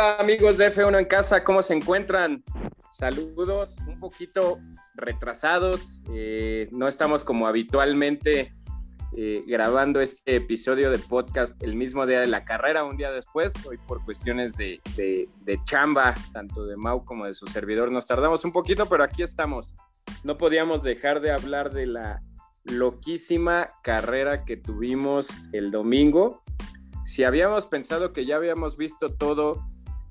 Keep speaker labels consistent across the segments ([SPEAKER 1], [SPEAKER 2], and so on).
[SPEAKER 1] Hola amigos de F1 en casa, ¿cómo se encuentran? Saludos, un poquito retrasados, eh, no estamos como habitualmente eh, grabando este episodio de podcast el mismo día de la carrera, un día después, hoy por cuestiones de, de chamba, tanto de Mau como de su servidor, nos tardamos un poquito, pero aquí estamos. No podíamos dejar de hablar de la loquísima carrera que tuvimos el domingo si habíamos pensado que ya habíamos visto todo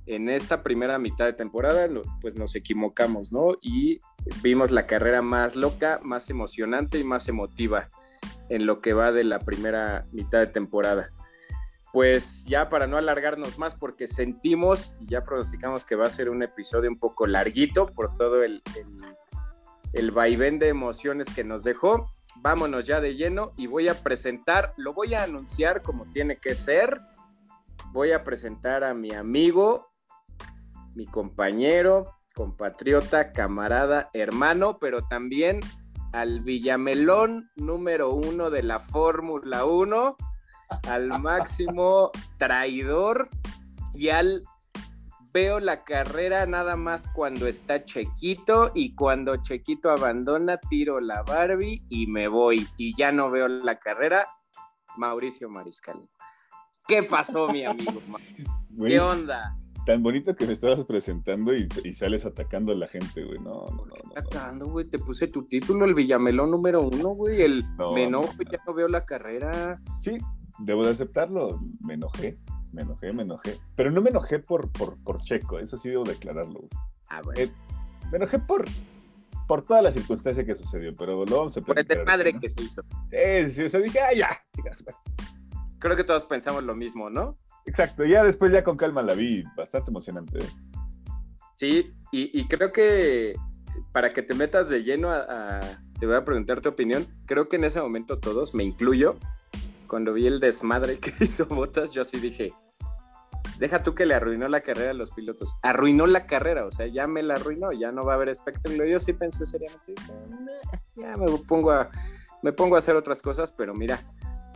[SPEAKER 1] en esta primera mitad de temporada, pues nos equivocamos, ¿no? Y vimos la carrera más loca, más emocionante y más emotiva en lo que va de la primera mitad de temporada. Pues ya para no alargarnos más, porque sentimos y ya pronosticamos que va a ser un episodio un poco larguito por todo el, el, el vaivén de emociones que nos dejó vámonos ya de lleno y voy a presentar, lo voy a anunciar como tiene que ser. Voy a presentar a mi amigo, mi compañero, compatriota, camarada, hermano, pero también al Villamelón número uno de la Fórmula 1, al máximo traidor y al veo la carrera nada más cuando está Chequito y cuando Chequito abandona, tiro la Barbie y me voy. Y ya no veo la carrera. Mauricio Mariscal. ¿Qué pasó, mi amigo? ¿Qué onda?
[SPEAKER 2] Tan bonito que me estabas presentando y, sales atacando a la gente, güey. No, no,
[SPEAKER 1] no. Atacando, güey. Te puse tu título, el Villamelón número uno, güey. El me enojo, ya no veo la carrera.
[SPEAKER 2] Sí, debo de aceptarlo. Me enojé. Me enojé, me enojé. Pero no me enojé por, por, por Checo, eso sí debo declararlo.
[SPEAKER 1] Ah, bueno.
[SPEAKER 2] Eh, me enojé por, por toda la circunstancia que sucedió, pero lo vamos a
[SPEAKER 1] Por el padre que se hizo.
[SPEAKER 2] Sí, sí, o sea, dije, ah, ya.
[SPEAKER 1] Creo que todos pensamos lo mismo, ¿no?
[SPEAKER 2] Exacto, ya después ya con calma la vi, bastante emocionante.
[SPEAKER 1] Sí, y, creo que para que te metas de lleno a, te voy a preguntar tu opinión, creo que en ese momento todos, me incluyo, cuando vi el desmadre que hizo Botas, yo así dije, deja tú que le arruinó la carrera a los pilotos. Arruinó la carrera, o sea, ya me la arruinó, ya no va a haber espectáculo. Yo sí pensé seriamente, ya me pongo a, me pongo a hacer otras cosas, pero mira,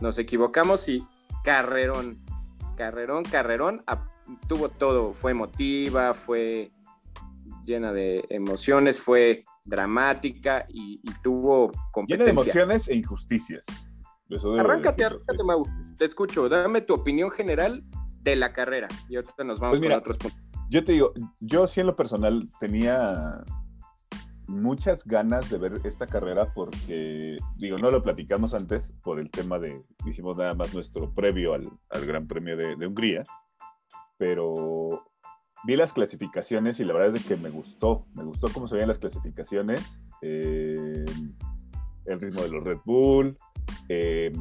[SPEAKER 1] nos equivocamos y carrerón, carrerón, carrerón, tuvo todo, fue emotiva, fue llena de emociones, fue dramática y, tuvo
[SPEAKER 2] competencia. Llena de emociones e injusticias.
[SPEAKER 1] Arráncate, arráncate, Mau. Te escucho. Dame tu opinión general de la carrera. Y ahorita nos vamos pues con otros puntos.
[SPEAKER 2] Yo te digo, yo sí en lo personal tenía muchas ganas de ver esta carrera porque, digo, no lo platicamos antes por el tema de, hicimos nada más nuestro previo al, Gran Premio de, Hungría, pero vi las clasificaciones y la verdad es que me gustó, me gustó cómo se veían las clasificaciones, eh, el ritmo de los Red Bull, eh,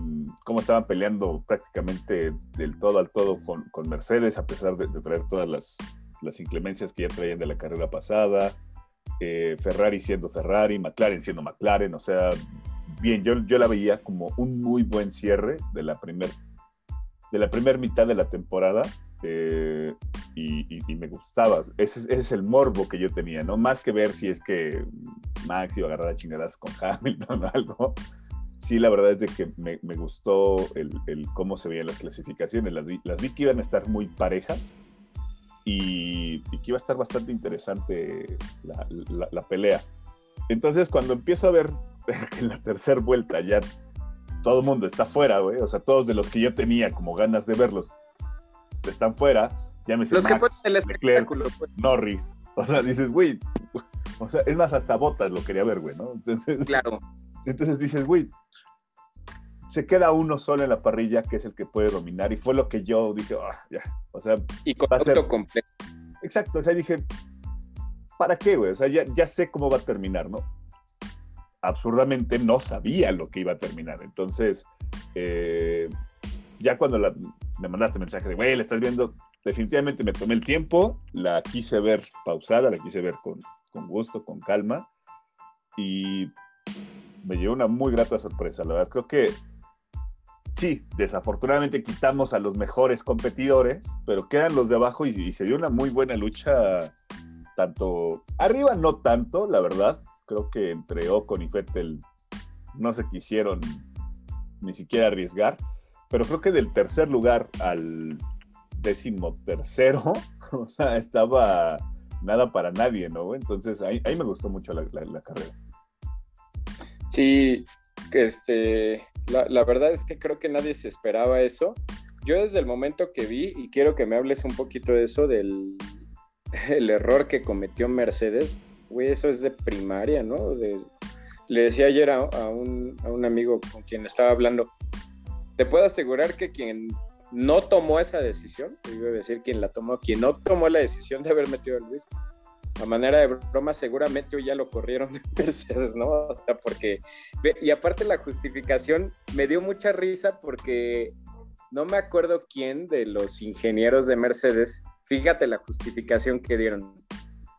[SPEAKER 2] cómo estaban peleando prácticamente del todo al todo con, Mercedes, a pesar de, traer todas las, inclemencias que ya traían de la carrera pasada, eh, Ferrari siendo Ferrari, McLaren siendo McLaren, o sea, bien, yo, yo la veía como un muy buen cierre de la primera de la primera mitad de la temporada eh, y, me gustaba. Ese, es el morbo que yo tenía, ¿no? Más que ver si es que Max iba a agarrar a chingadas con Hamilton o algo sí, la verdad es de que me, gustó el, cómo se veían las clasificaciones. Las vi, las vi que iban a estar muy parejas y, que iba a estar bastante interesante la, pelea. Entonces, cuando empiezo a ver que en la tercera vuelta ya todo el mundo está fuera, güey, o sea, todos de los que yo tenía como ganas de verlos están fuera, ya me
[SPEAKER 1] Los Max, que el espectáculo,
[SPEAKER 2] pues. Norris. O sea, dices, güey, o sea, es más, hasta botas lo quería ver, güey, ¿no? Entonces,
[SPEAKER 1] claro.
[SPEAKER 2] Entonces dices, güey, se queda uno solo en la parrilla que es el que puede dominar y fue lo que yo dije, ah, ya, o sea,
[SPEAKER 1] y con va completo.
[SPEAKER 2] Exacto, o sea, dije, ¿para qué, güey? O sea, ya, ya sé cómo va a terminar, ¿no? Absurdamente no sabía lo que iba a terminar, entonces, eh, ya cuando me mandaste mensaje de, güey, la estás viendo, definitivamente me tomé el tiempo, la quise ver pausada, la quise ver con, con gusto, con calma, y me llevó una muy grata sorpresa, la verdad, creo que sí, desafortunadamente quitamos a los mejores competidores, pero quedan los de abajo y, se dio una muy buena lucha, tanto arriba no tanto, la verdad. Creo que entre Ocon y Fettel no se quisieron ni siquiera arriesgar, pero creo que del tercer lugar al décimo tercero o sea, estaba nada para nadie, ¿no? Entonces ahí, me gustó mucho la, carrera.
[SPEAKER 1] Sí, este, la, verdad es que creo que nadie se esperaba eso. Yo desde el momento que vi, y quiero que me hables un poquito de eso, del el error que cometió Mercedes, güey, eso es de primaria, ¿no? le decía ayer a, un, a un amigo con quien estaba hablando, te puedo asegurar que quien no tomó esa decisión, iba a decir quien la tomó, quien no tomó la decisión de haber metido a Luis, a manera de broma, seguramente hoy ya lo corrieron de Mercedes, ¿no? O sea, porque, y aparte la justificación me dio mucha risa porque no me acuerdo quién de los ingenieros de Mercedes, fíjate la justificación que dieron.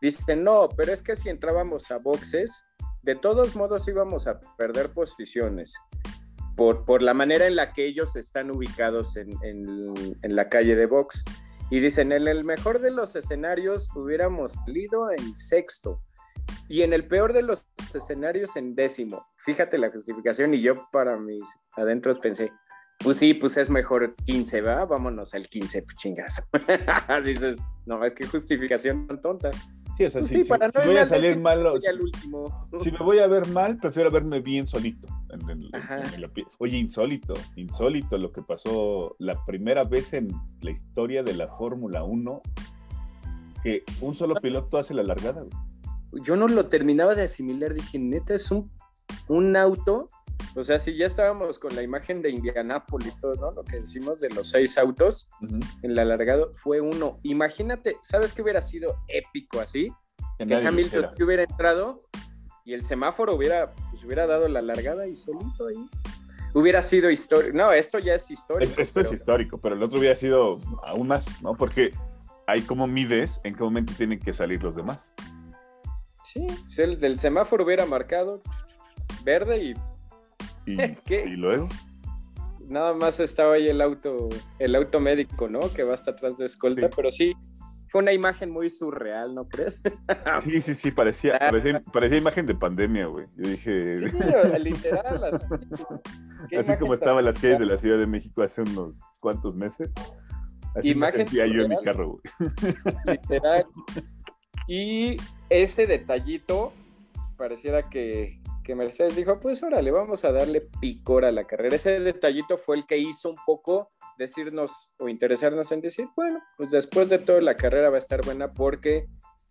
[SPEAKER 1] Dicen, no, pero es que si entrábamos a boxes, de todos modos íbamos a perder posiciones por, por la manera en la que ellos están ubicados en, en, la calle de box. Y dicen, en el mejor de los escenarios hubiéramos salido en sexto y en el peor de los escenarios en décimo. Fíjate la justificación y yo para mis adentros pensé, pues sí, pues es mejor 15, ¿va? Vámonos al 15, pues chingazo. Dices, no, es que justificación tan tonta.
[SPEAKER 2] Sí, o sea, pues si, para no voy a salir mal, si, me voy a ver mal, prefiero verme bien solito. Oye, insólito, insólito lo que pasó la primera vez en la historia de la Fórmula 1 que un solo piloto hace la largada.
[SPEAKER 1] Yo no lo terminaba de asimilar, dije, neta, es un, un auto o sea, si ya estábamos con la imagen de Indianápolis, todo, ¿no? Lo que decimos de los seis autos el alargado fue uno. Imagínate, ¿sabes qué hubiera sido épico así? Que, Hamilton hubiera entrado y el semáforo hubiera, pues, hubiera dado la largada y solito ahí. Hubiera sido histórico. No, esto ya es histórico.
[SPEAKER 2] esto es histórico, pero el otro hubiera sido aún más, ¿no? Porque hay como mides en qué momento tienen que salir los demás.
[SPEAKER 1] Sí, si el del semáforo hubiera marcado verde y
[SPEAKER 2] ¿Y, luego?
[SPEAKER 1] Nada más estaba ahí el auto, el auto médico, ¿no? Que va hasta atrás de escolta, pero sí, fue una imagen muy surreal, ¿no crees?
[SPEAKER 2] Sí, sí, sí, parecía, parecía, imagen de pandemia, güey. Yo dije.
[SPEAKER 1] Sí, literal.
[SPEAKER 2] Así, así como estaba en las calles de la Ciudad de México hace unos cuantos meses. Así imagen me sentía yo en mi carro, güey.
[SPEAKER 1] Literal. Y ese detallito pareciera que, que Mercedes dijo, pues órale, vamos a darle picor a la carrera. Ese detallito fue el que hizo un poco decirnos o interesarnos en decir, bueno, pues después de todo la carrera va a estar buena porque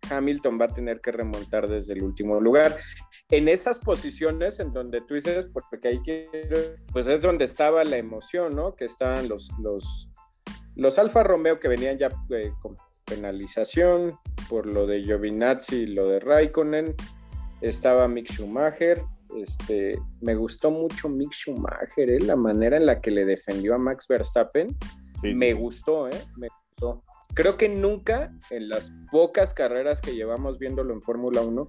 [SPEAKER 1] Hamilton va a tener que remontar desde el último lugar. En esas posiciones en donde tú dices, porque ahí que, pues es donde estaba la emoción, ¿no? Que estaban los, los, los Alfa Romeo que venían ya eh, con penalización por lo de Giovinazzi y lo de Raikkonen estaba Mick Schumacher. Este, me gustó mucho Mick Schumacher, ¿eh? la manera en la que le defendió a Max Verstappen. me gustó, ¿eh? Me gustó. Creo que nunca, en las pocas carreras que llevamos viéndolo en Fórmula 1,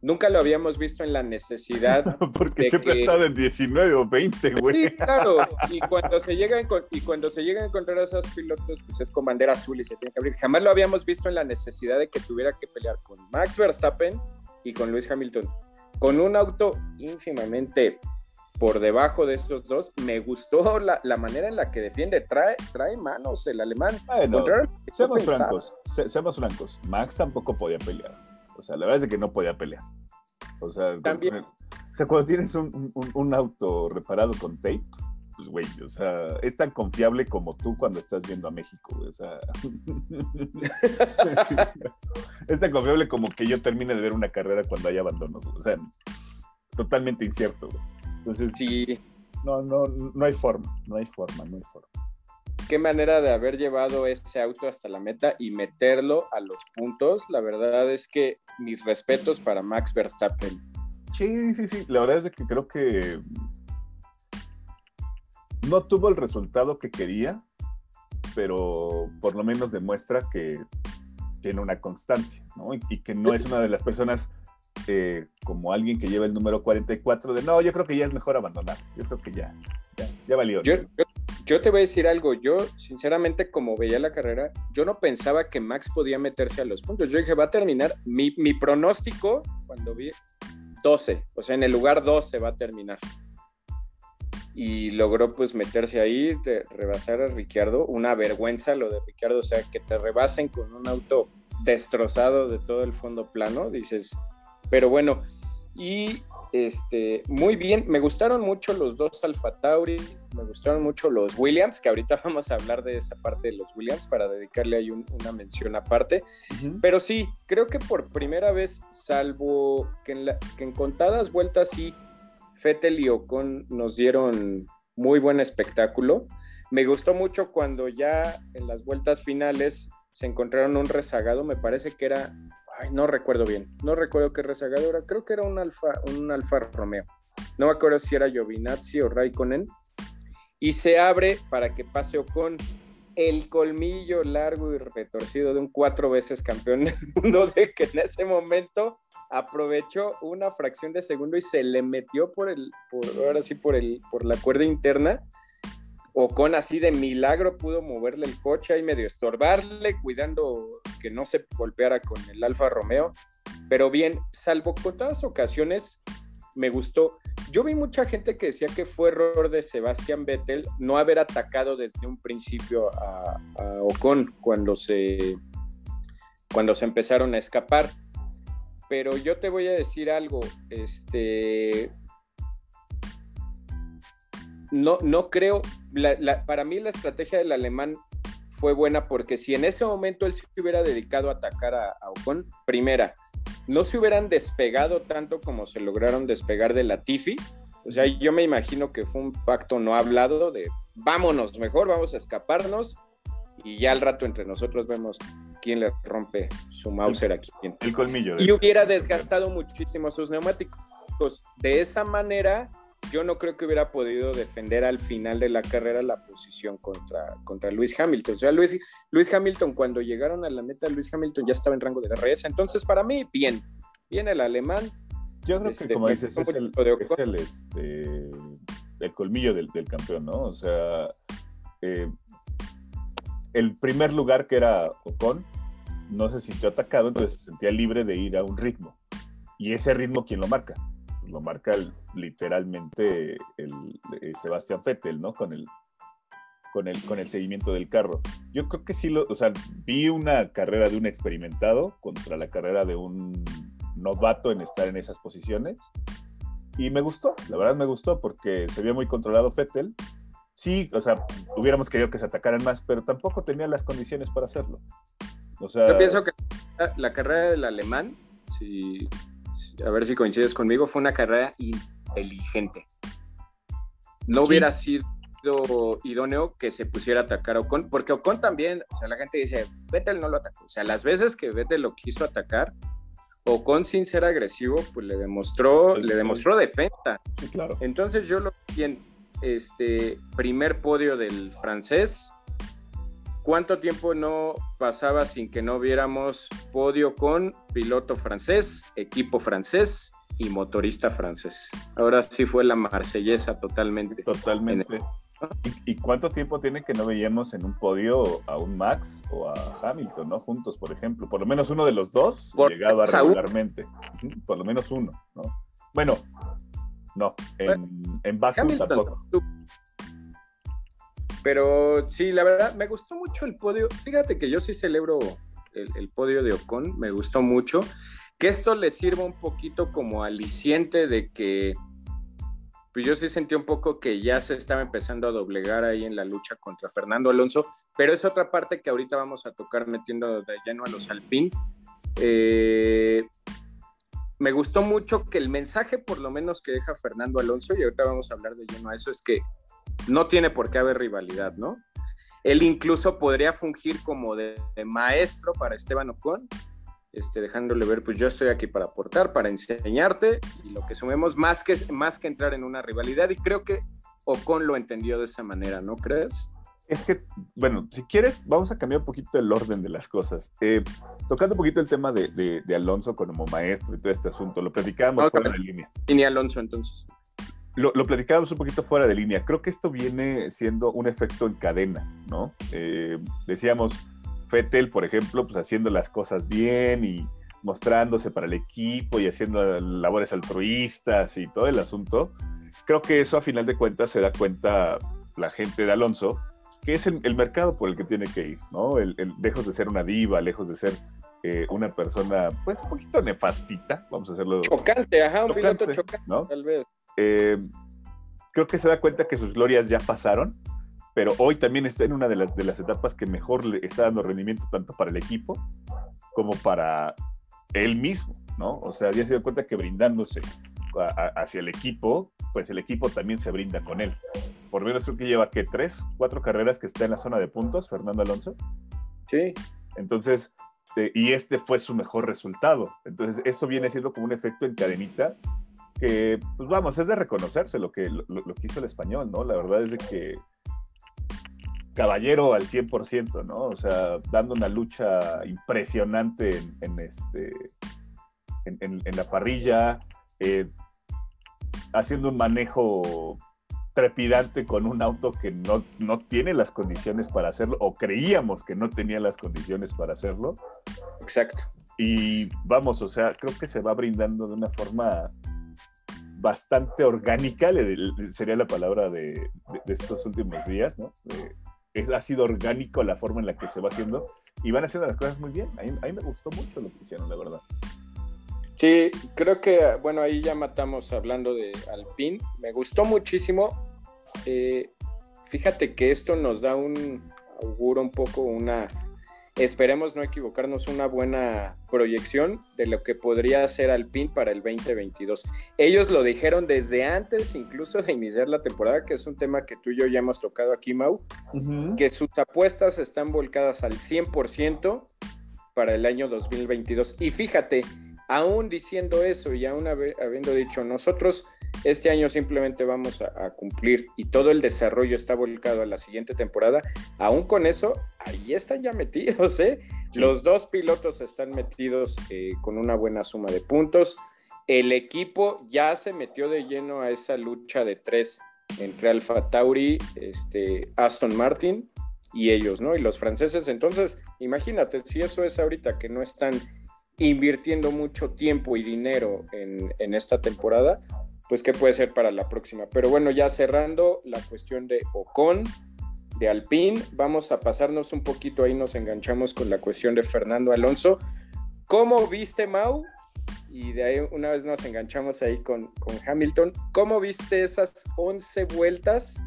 [SPEAKER 1] nunca lo habíamos visto en la necesidad.
[SPEAKER 2] Porque siempre ha estado en 19 o 20, güey.
[SPEAKER 1] Sí, claro. Y cuando se llega y cuando se llega a encontrar a esos pilotos, pues es con bandera azul y se tiene que abrir. Jamás lo habíamos visto en la necesidad de que tuviera que pelear con Max Verstappen y con Luis Hamilton. Con un auto ínfimamente por debajo de estos dos, me gustó la, manera en la que defiende. Trae, trae manos el alemán.
[SPEAKER 2] seamos francos, seamos francos. Max tampoco podía pelear. O sea, la verdad es que no podía pelear. O sea, También. o sea cuando tienes un, un auto reparado con tape, pues, güey, o sea, es tan confiable como tú cuando estás viendo a México, o sea. es tan confiable como que yo termine de ver una carrera cuando hay abandonos, o sea, totalmente incierto, güey. Entonces, sí. No, no, no hay forma, no hay forma, no hay forma.
[SPEAKER 1] Qué manera de haber llevado ese auto hasta la meta y meterlo a los puntos. La verdad es que mis respetos para Max Verstappen.
[SPEAKER 2] Sí, sí, sí. La verdad es que creo que no tuvo el resultado que quería, pero por lo menos demuestra que tiene una constancia, ¿no? Y, que no es una de las personas eh, como alguien que lleva el número 44 de no, yo creo que ya es mejor abandonar, yo creo que ya, ya, valió.
[SPEAKER 1] Yo, yo, te voy a decir algo, yo sinceramente como veía la carrera, yo no pensaba que Max podía meterse a los puntos, yo dije va a terminar, mi, mi pronóstico cuando vi 12, o sea en el lugar 12 va a terminar y logró pues meterse ahí, de rebasar a Ricciardo, una vergüenza lo de Ricciardo, o sea, que te rebasen con un auto destrozado de todo el fondo plano, dices, pero bueno, y este, muy bien, me gustaron mucho los dos Alfa Tauri, me gustaron mucho los Williams, que ahorita vamos a hablar de esa parte de los Williams para dedicarle ahí una mención aparte. Pero sí, creo que por primera vez, salvo que en, que en contadas vueltas sí, Fettel y Ocon nos dieron muy buen espectáculo. Me gustó mucho cuando ya en las vueltas finales se encontraron un rezagado, me parece que era no recuerdo bien, no recuerdo qué rezagado era, creo que era un Alfa, un Alfa Romeo. No me acuerdo si era Giovinazzi o Raikkonen. Y se abre para que pase Ocon el colmillo largo y retorcido de un cuatro veces campeón del mundo de que en ese momento aprovechó una fracción de segundo y se le metió por el, por, ahora sí, por el, por la cuerda interna con así de milagro pudo moverle el coche ahí medio estorbarle, cuidando que no se golpeara con el Alfa Romeo. Pero bien, salvo con todas ocasiones, me gustó. Yo vi mucha gente que decía que fue error de Sebastián Vettel no haber atacado desde un principio a, a Ocon cuando se, cuando se empezaron a escapar. Pero yo te voy a decir algo, este, no, no creo, para mí la estrategia del alemán fue buena porque si en ese momento él se hubiera dedicado a atacar a, Ocon, primera, no se hubieran despegado tanto como se lograron despegar de la Tifi. O sea, yo me imagino que fue un pacto no hablado de vámonos, mejor vamos a escaparnos y ya al rato entre nosotros vemos quién le rompe su Mauser aquí.
[SPEAKER 2] El colmillo.
[SPEAKER 1] Y hubiera desgastado muchísimo sus neumáticos. De esa manera, yo no creo que hubiera podido defender al final de la carrera la posición contra, contra Luis Hamilton. O sea, Luis, Luis Hamilton, cuando llegaron a la meta, Luis Hamilton ya estaba en rango de DRS. Entonces, para mí, bien. Bien el alemán.
[SPEAKER 2] Yo creo que, este, como dices, es, el, este, el, colmillo del, campeón, ¿no? O sea, eh, el primer lugar que era Ocon no se sintió atacado, entonces se sentía libre de ir a un ritmo. Y ese ritmo, ¿quién lo marca? Lo marca literalmente el, eh, Sebastián Vettel, ¿no? Con el, con, el, con el seguimiento del carro. Yo creo que sí, lo, o sea, vi una carrera de un experimentado contra la carrera de un novato en estar en esas posiciones. Y me gustó, la verdad me gustó porque se vio muy controlado Vettel. Sí, o sea, hubiéramos querido que se atacaran más, pero tampoco tenía las condiciones para hacerlo. O sea,
[SPEAKER 1] Yo pienso que la carrera del alemán, si a ver si coincides conmigo, fue una carrera inteligente. No hubiera sido idóneo que se pusiera a atacar a Ocon, porque Ocon también, o sea, la gente dice, Vettel no lo atacó. O sea, las veces que Vettel lo quiso atacar, Ocon sin ser agresivo, pues le demostró, le demostró defensa.
[SPEAKER 2] claro.
[SPEAKER 1] Entonces yo lo vi en este primer podio del francés, ¿Cuánto tiempo no pasaba sin que no viéramos podio con piloto francés, equipo francés y motorista francés? Ahora sí fue la marsellesa totalmente.
[SPEAKER 2] Totalmente. ¿Y, cuánto tiempo tiene que no veíamos en un podio a un Max o a Hamilton, ¿no? Juntos, por ejemplo. Por lo menos uno de los dos por llegaba regularmente. Por lo menos uno, ¿no? Bueno, no, en, en Baku tampoco.
[SPEAKER 1] Pero sí, la verdad, me gustó mucho el podio. Fíjate que yo sí celebro el, podio de Ocon, me gustó mucho. Que esto le sirva un poquito como aliciente de que, pues yo sí sentí un poco que ya se estaba empezando a doblegar ahí en la lucha contra Fernando Alonso, pero es otra parte que ahorita vamos a tocar metiendo de lleno a los Alpine. Eh, me gustó mucho que el mensaje, por lo menos que deja Fernando Alonso, y ahorita vamos a hablar de lleno a eso, es que no tiene por qué haber rivalidad, ¿no? Él incluso podría fungir como de, maestro para Esteban Ocon, este, dejándole ver, pues yo estoy aquí para aportar, para enseñarte, y lo que sumemos más que, más que entrar en una rivalidad, y creo que Ocon lo entendió de esa manera, ¿no crees?
[SPEAKER 2] Es que, bueno, si quieres, vamos a cambiar un poquito el orden de las cosas. Eh, tocando un poquito el tema de, Alonso como maestro y todo este asunto, lo platicábamos fuera de línea.
[SPEAKER 1] Y ni Alonso entonces
[SPEAKER 2] lo, platicábamos un poquito fuera de línea. Creo que esto viene siendo un efecto en cadena, ¿no? Eh, decíamos, Fettel, por ejemplo, pues haciendo las cosas bien y mostrándose para el equipo y haciendo labores altruistas y todo el asunto. creo que eso a final de cuentas se da cuenta la gente de Alonso, que es el, mercado por el que tiene que ir, ¿no? El, lejos de ser una diva, lejos de ser eh, una persona, pues, un poquito nefastita, vamos a hacerlo.
[SPEAKER 1] Chocante, ajá, un piloto chocante, ¿no? tal vez.
[SPEAKER 2] Eh, creo que se da cuenta que sus glorias ya pasaron, pero hoy también está en una de las, de las etapas que mejor le está dando rendimiento tanto para el equipo como para él mismo, ¿no? O sea, ya se dio cuenta que brindándose hacia el equipo, pues el equipo también se brinda con él. Por menos creo que lleva, ¿qué? ¿Tres? ¿Cuatro carreras que está en la zona de puntos, Fernando Alonso?
[SPEAKER 1] Sí.
[SPEAKER 2] Entonces, eh, y este fue su mejor resultado. Entonces, eso viene siendo como un efecto en cadenita que, pues vamos, es de reconocerse lo que, lo, que hizo el español, ¿no? La verdad es de que caballero al 100%, ¿no? O sea, dando una lucha impresionante en, este, en, la parrilla, eh, haciendo un manejo trepidante con un auto que no, no tiene las condiciones para hacerlo, o creíamos que no tenía las condiciones para hacerlo.
[SPEAKER 1] Exacto.
[SPEAKER 2] Y vamos, o sea, creo que se va brindando de una forma bastante orgánica, sería la palabra de, estos últimos días, ¿no? es, ha sido orgánico la forma en la que se va haciendo y van haciendo las cosas muy bien. A mí, me gustó mucho lo que hicieron, la verdad.
[SPEAKER 1] Sí, creo que, bueno, ahí ya matamos hablando de Alpine. Me gustó muchísimo. Eh, fíjate que esto nos da un auguro un poco, una Esperemos no equivocarnos, una buena proyección de lo que podría ser Alpine para el 2022. Ellos lo dijeron desde antes incluso de iniciar la temporada, que es un tema que tú y yo ya hemos tocado aquí, Mau, que sus apuestas están volcadas al 100% para el año 2022. Y fíjate, aún diciendo eso y aún habiendo dicho nosotros este año simplemente vamos a, cumplir y todo el desarrollo está volcado a la siguiente temporada. Aún con eso, ahí están ya metidos, ¿eh? Los dos pilotos están metidos eh, con una buena suma de puntos. El equipo ya se metió de lleno a esa lucha de tres entre Alfa Tauri, este, Aston Martin y ellos, ¿no? Y los franceses. Entonces, imagínate, si eso es ahorita que no están invirtiendo mucho tiempo y dinero en, en esta temporada, pues qué puede ser para la próxima. Pero bueno, ya cerrando la cuestión de Ocon, de Alpine, vamos a pasarnos un poquito ahí, nos enganchamos con la cuestión de Fernando Alonso. ¿Cómo viste, Mau? Y de ahí una vez nos enganchamos ahí con, con Hamilton. ¿Cómo viste esas 11 vueltas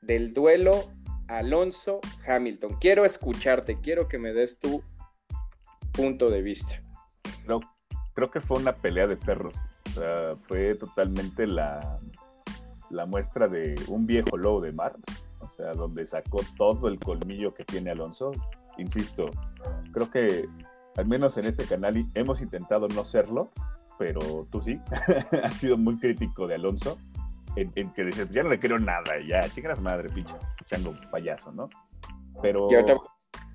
[SPEAKER 1] del duelo Alonso-Hamilton? Quiero escucharte, quiero que me des tu punto de vista.
[SPEAKER 2] Creo, creo que fue una pelea de perros sea, fue totalmente la, la muestra de un viejo lobo de mar, o sea, donde sacó todo el colmillo que tiene Alonso. Insisto, creo que al menos en este canal hemos intentado no serlo, pero tú sí, has sido muy crítico de Alonso, en, que dices, ya no le quiero nada, ya, chicas madre, pinche, echando payaso, ¿no? Pero...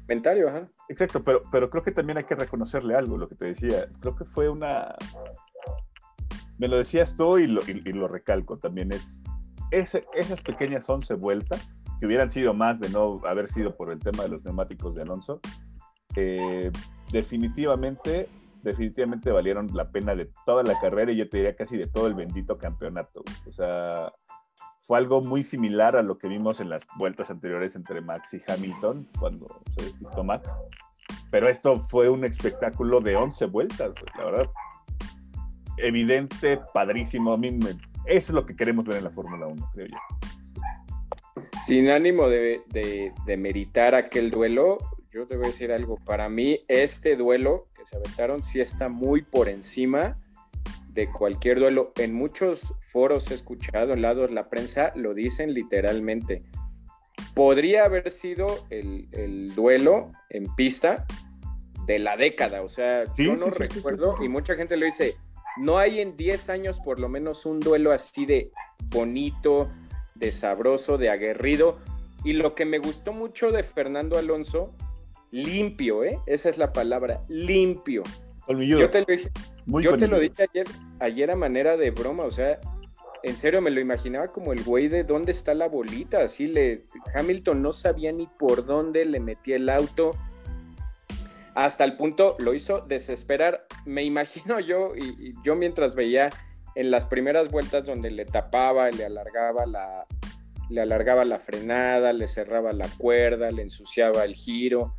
[SPEAKER 1] Comentario, ajá.
[SPEAKER 2] Exacto, pero, pero creo que también hay que reconocerle algo, lo que te decía. Creo que fue una, me lo decías tú y lo, recalco también, es esas pequeñas 11 vueltas, que hubieran sido más de no haber sido por el tema de los neumáticos de Alonso, eh, definitivamente, definitivamente valieron la pena de toda la carrera y yo te diría casi de todo el bendito campeonato. O sea, fue algo muy similar a lo que vimos en las vueltas anteriores entre Max y Hamilton, cuando se despistó Max. Pero esto fue un espectáculo de 11 vueltas, la verdad evidente, padrísimo. A mí eso es lo que queremos ver en la Fórmula 1, creo yo.
[SPEAKER 1] Sin ánimo de, de, meritar aquel duelo, yo te voy a decir algo. Para mí, este duelo que se aventaron sí está muy por encima de cualquier duelo. En muchos foros he escuchado, en lados la prensa, lo dicen literalmente. Podría haber sido el, el duelo en pista de la década. O sea, yo no recuerdo, y mucha gente lo dice, no hay en 10 años por lo menos un duelo así de bonito, de sabroso, de aguerrido. Y lo que me gustó mucho de Fernando Alonso, limpio, ¿eh? Esa es la palabra, limpio. Yo te lo dije, yo te lo dije ayer, ayer a manera de broma, o sea, en serio me lo imaginaba como el güey de dónde está la bolita, así le Hamilton no sabía ni por dónde le metía el auto hasta el punto lo hizo desesperar. Me imagino yo, y, yo mientras veía en las primeras vueltas donde le tapaba, le alargaba la, le alargaba la frenada, le cerraba la cuerda, le ensuciaba el giro.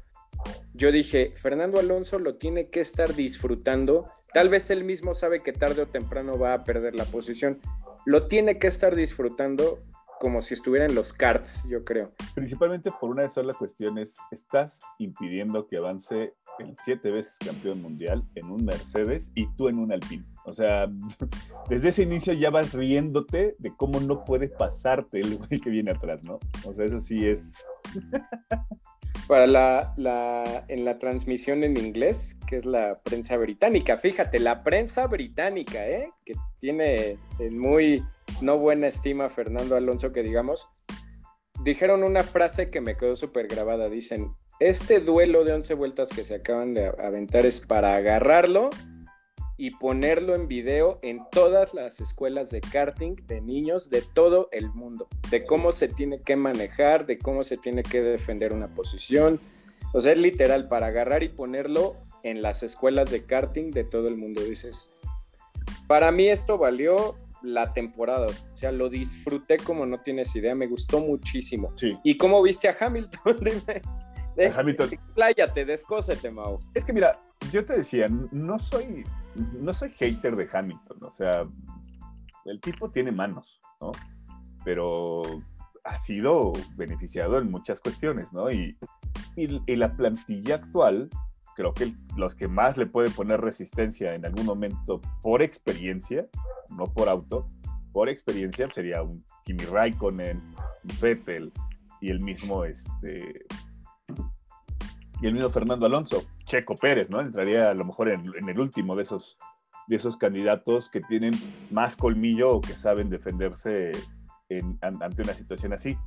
[SPEAKER 1] Yo dije, Fernando Alonso lo tiene que estar disfrutando. Tal vez él mismo sabe que tarde o temprano va a perder la posición. Lo tiene que estar disfrutando como si estuviera en los karts, yo creo.
[SPEAKER 2] Principalmente por una sola cuestión es, estás impidiendo que avance el siete veces campeón mundial en un Mercedes y tú en un Alpine. O sea, desde ese inicio ya vas riéndote de cómo no puede pasarte el güey que viene atrás, ¿no? O sea, eso sí es...
[SPEAKER 1] Para la, en la transmisión en inglés, que es la prensa británica, fíjate, la prensa británica, ¿eh? Que tiene en muy no buena estima Fernando Alonso, que digamos, dijeron una frase que me quedó súper grabada. Dicen, este duelo de 11 vueltas que se acaban de aventar es para agarrarlo y ponerlo en video en todas las escuelas de karting de niños de todo el mundo, de cómo se tiene que manejar, de cómo se tiene que defender una posición. O sea, es literal para agarrar y ponerlo en las escuelas de karting de todo el mundo. Dices, para mí esto valió la temporada. O sea, lo disfruté como no tienes idea, me gustó muchísimo. ¿Y cómo viste a Hamilton? Dime. a Hamilton. Pláyate, descósete, Mau.
[SPEAKER 2] Es que mira, yo te decía, no soy, no soy hater de Hamilton. O sea, el tipo tiene manos, ¿no? Pero ha sido beneficiado en muchas cuestiones, ¿no? Y, y, la plantilla actual creo que los que más le pueden poner resistencia en algún momento por experiencia, no por auto, por experiencia sería un Kimi Raikkonen, un Vettel y el mismo este y el mismo Fernando Alonso, Checo Pérez, ¿no? Entraría a lo mejor en, el último de esos de esos candidatos que tienen más colmillo o que saben defenderse ante una situación así.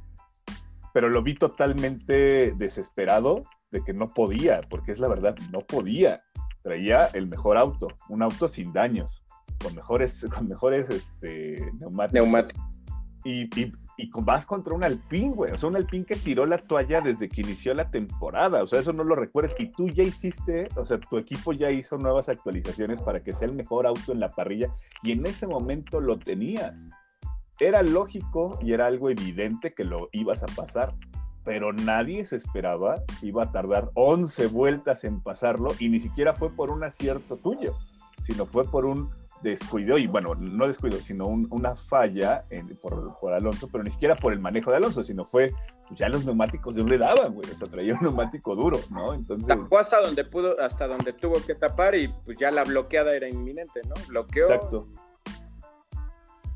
[SPEAKER 2] Pero lo vi totalmente desesperado de que no podía, porque es la verdad, no podía. Traía el mejor auto, un auto sin daños, con mejores, con mejores este, neumáticos. Y, y, y vas contra un Alpine, güey. O sea, un Alpine que tiró la toalla desde que inició la temporada. O sea, eso no lo recuerdas. Y tú ya hiciste, o sea, tu equipo ya hizo nuevas actualizaciones para que sea el mejor auto en la parrilla. Y en ese momento lo tenías. Era lógico y era algo evidente que lo ibas a pasar pero nadie se esperaba, iba a tardar 11 vueltas en pasarlo y ni siquiera fue por un acierto tuyo, sino fue por un descuido, y bueno, no descuido, sino una falla por, Alonso, pero ni siquiera por el manejo de Alonso, sino fue, pues ya los neumáticos de le daban, güey, o sea, traía un neumático duro, ¿no?
[SPEAKER 1] Entonces... Tapó hasta donde pudo, hasta donde tuvo que tapar y pues ya la bloqueada era inminente, ¿no? Bloqueó.
[SPEAKER 2] Exacto.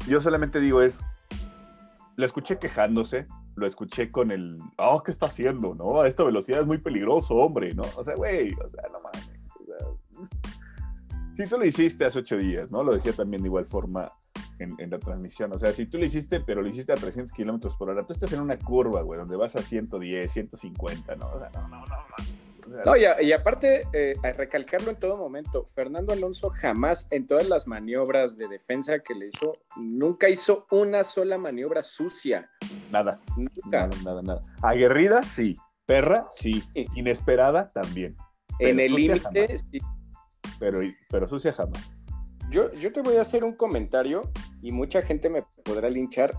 [SPEAKER 2] Yo solamente digo es, lo escuché quejándose, lo escuché con el, oh, ¿qué está haciendo? ¿No? A esta velocidad es muy peligroso, hombre, ¿no? O sea, güey, o sea, no mames. Si tú lo hiciste hace ocho días, ¿no? Lo decía también de igual forma en, en, la transmisión. O sea, si tú lo hiciste, pero lo hiciste a 300 kilómetros por hora, tú estás en una curva, güey, donde vas a 110, 150, ¿no? O sea, no, no, no, no
[SPEAKER 1] no, y, aparte, eh, a recalcarlo en todo momento, Fernando Alonso jamás en todas las maniobras de defensa que le hizo, nunca hizo una sola maniobra sucia.
[SPEAKER 2] Nada. Nunca. Nada, nada, Aguerrida, sí. Perra, sí. Inesperada, también.
[SPEAKER 1] en el límite, sí.
[SPEAKER 2] Pero, pero sucia jamás.
[SPEAKER 1] Yo, yo te voy a hacer un comentario y mucha gente me podrá linchar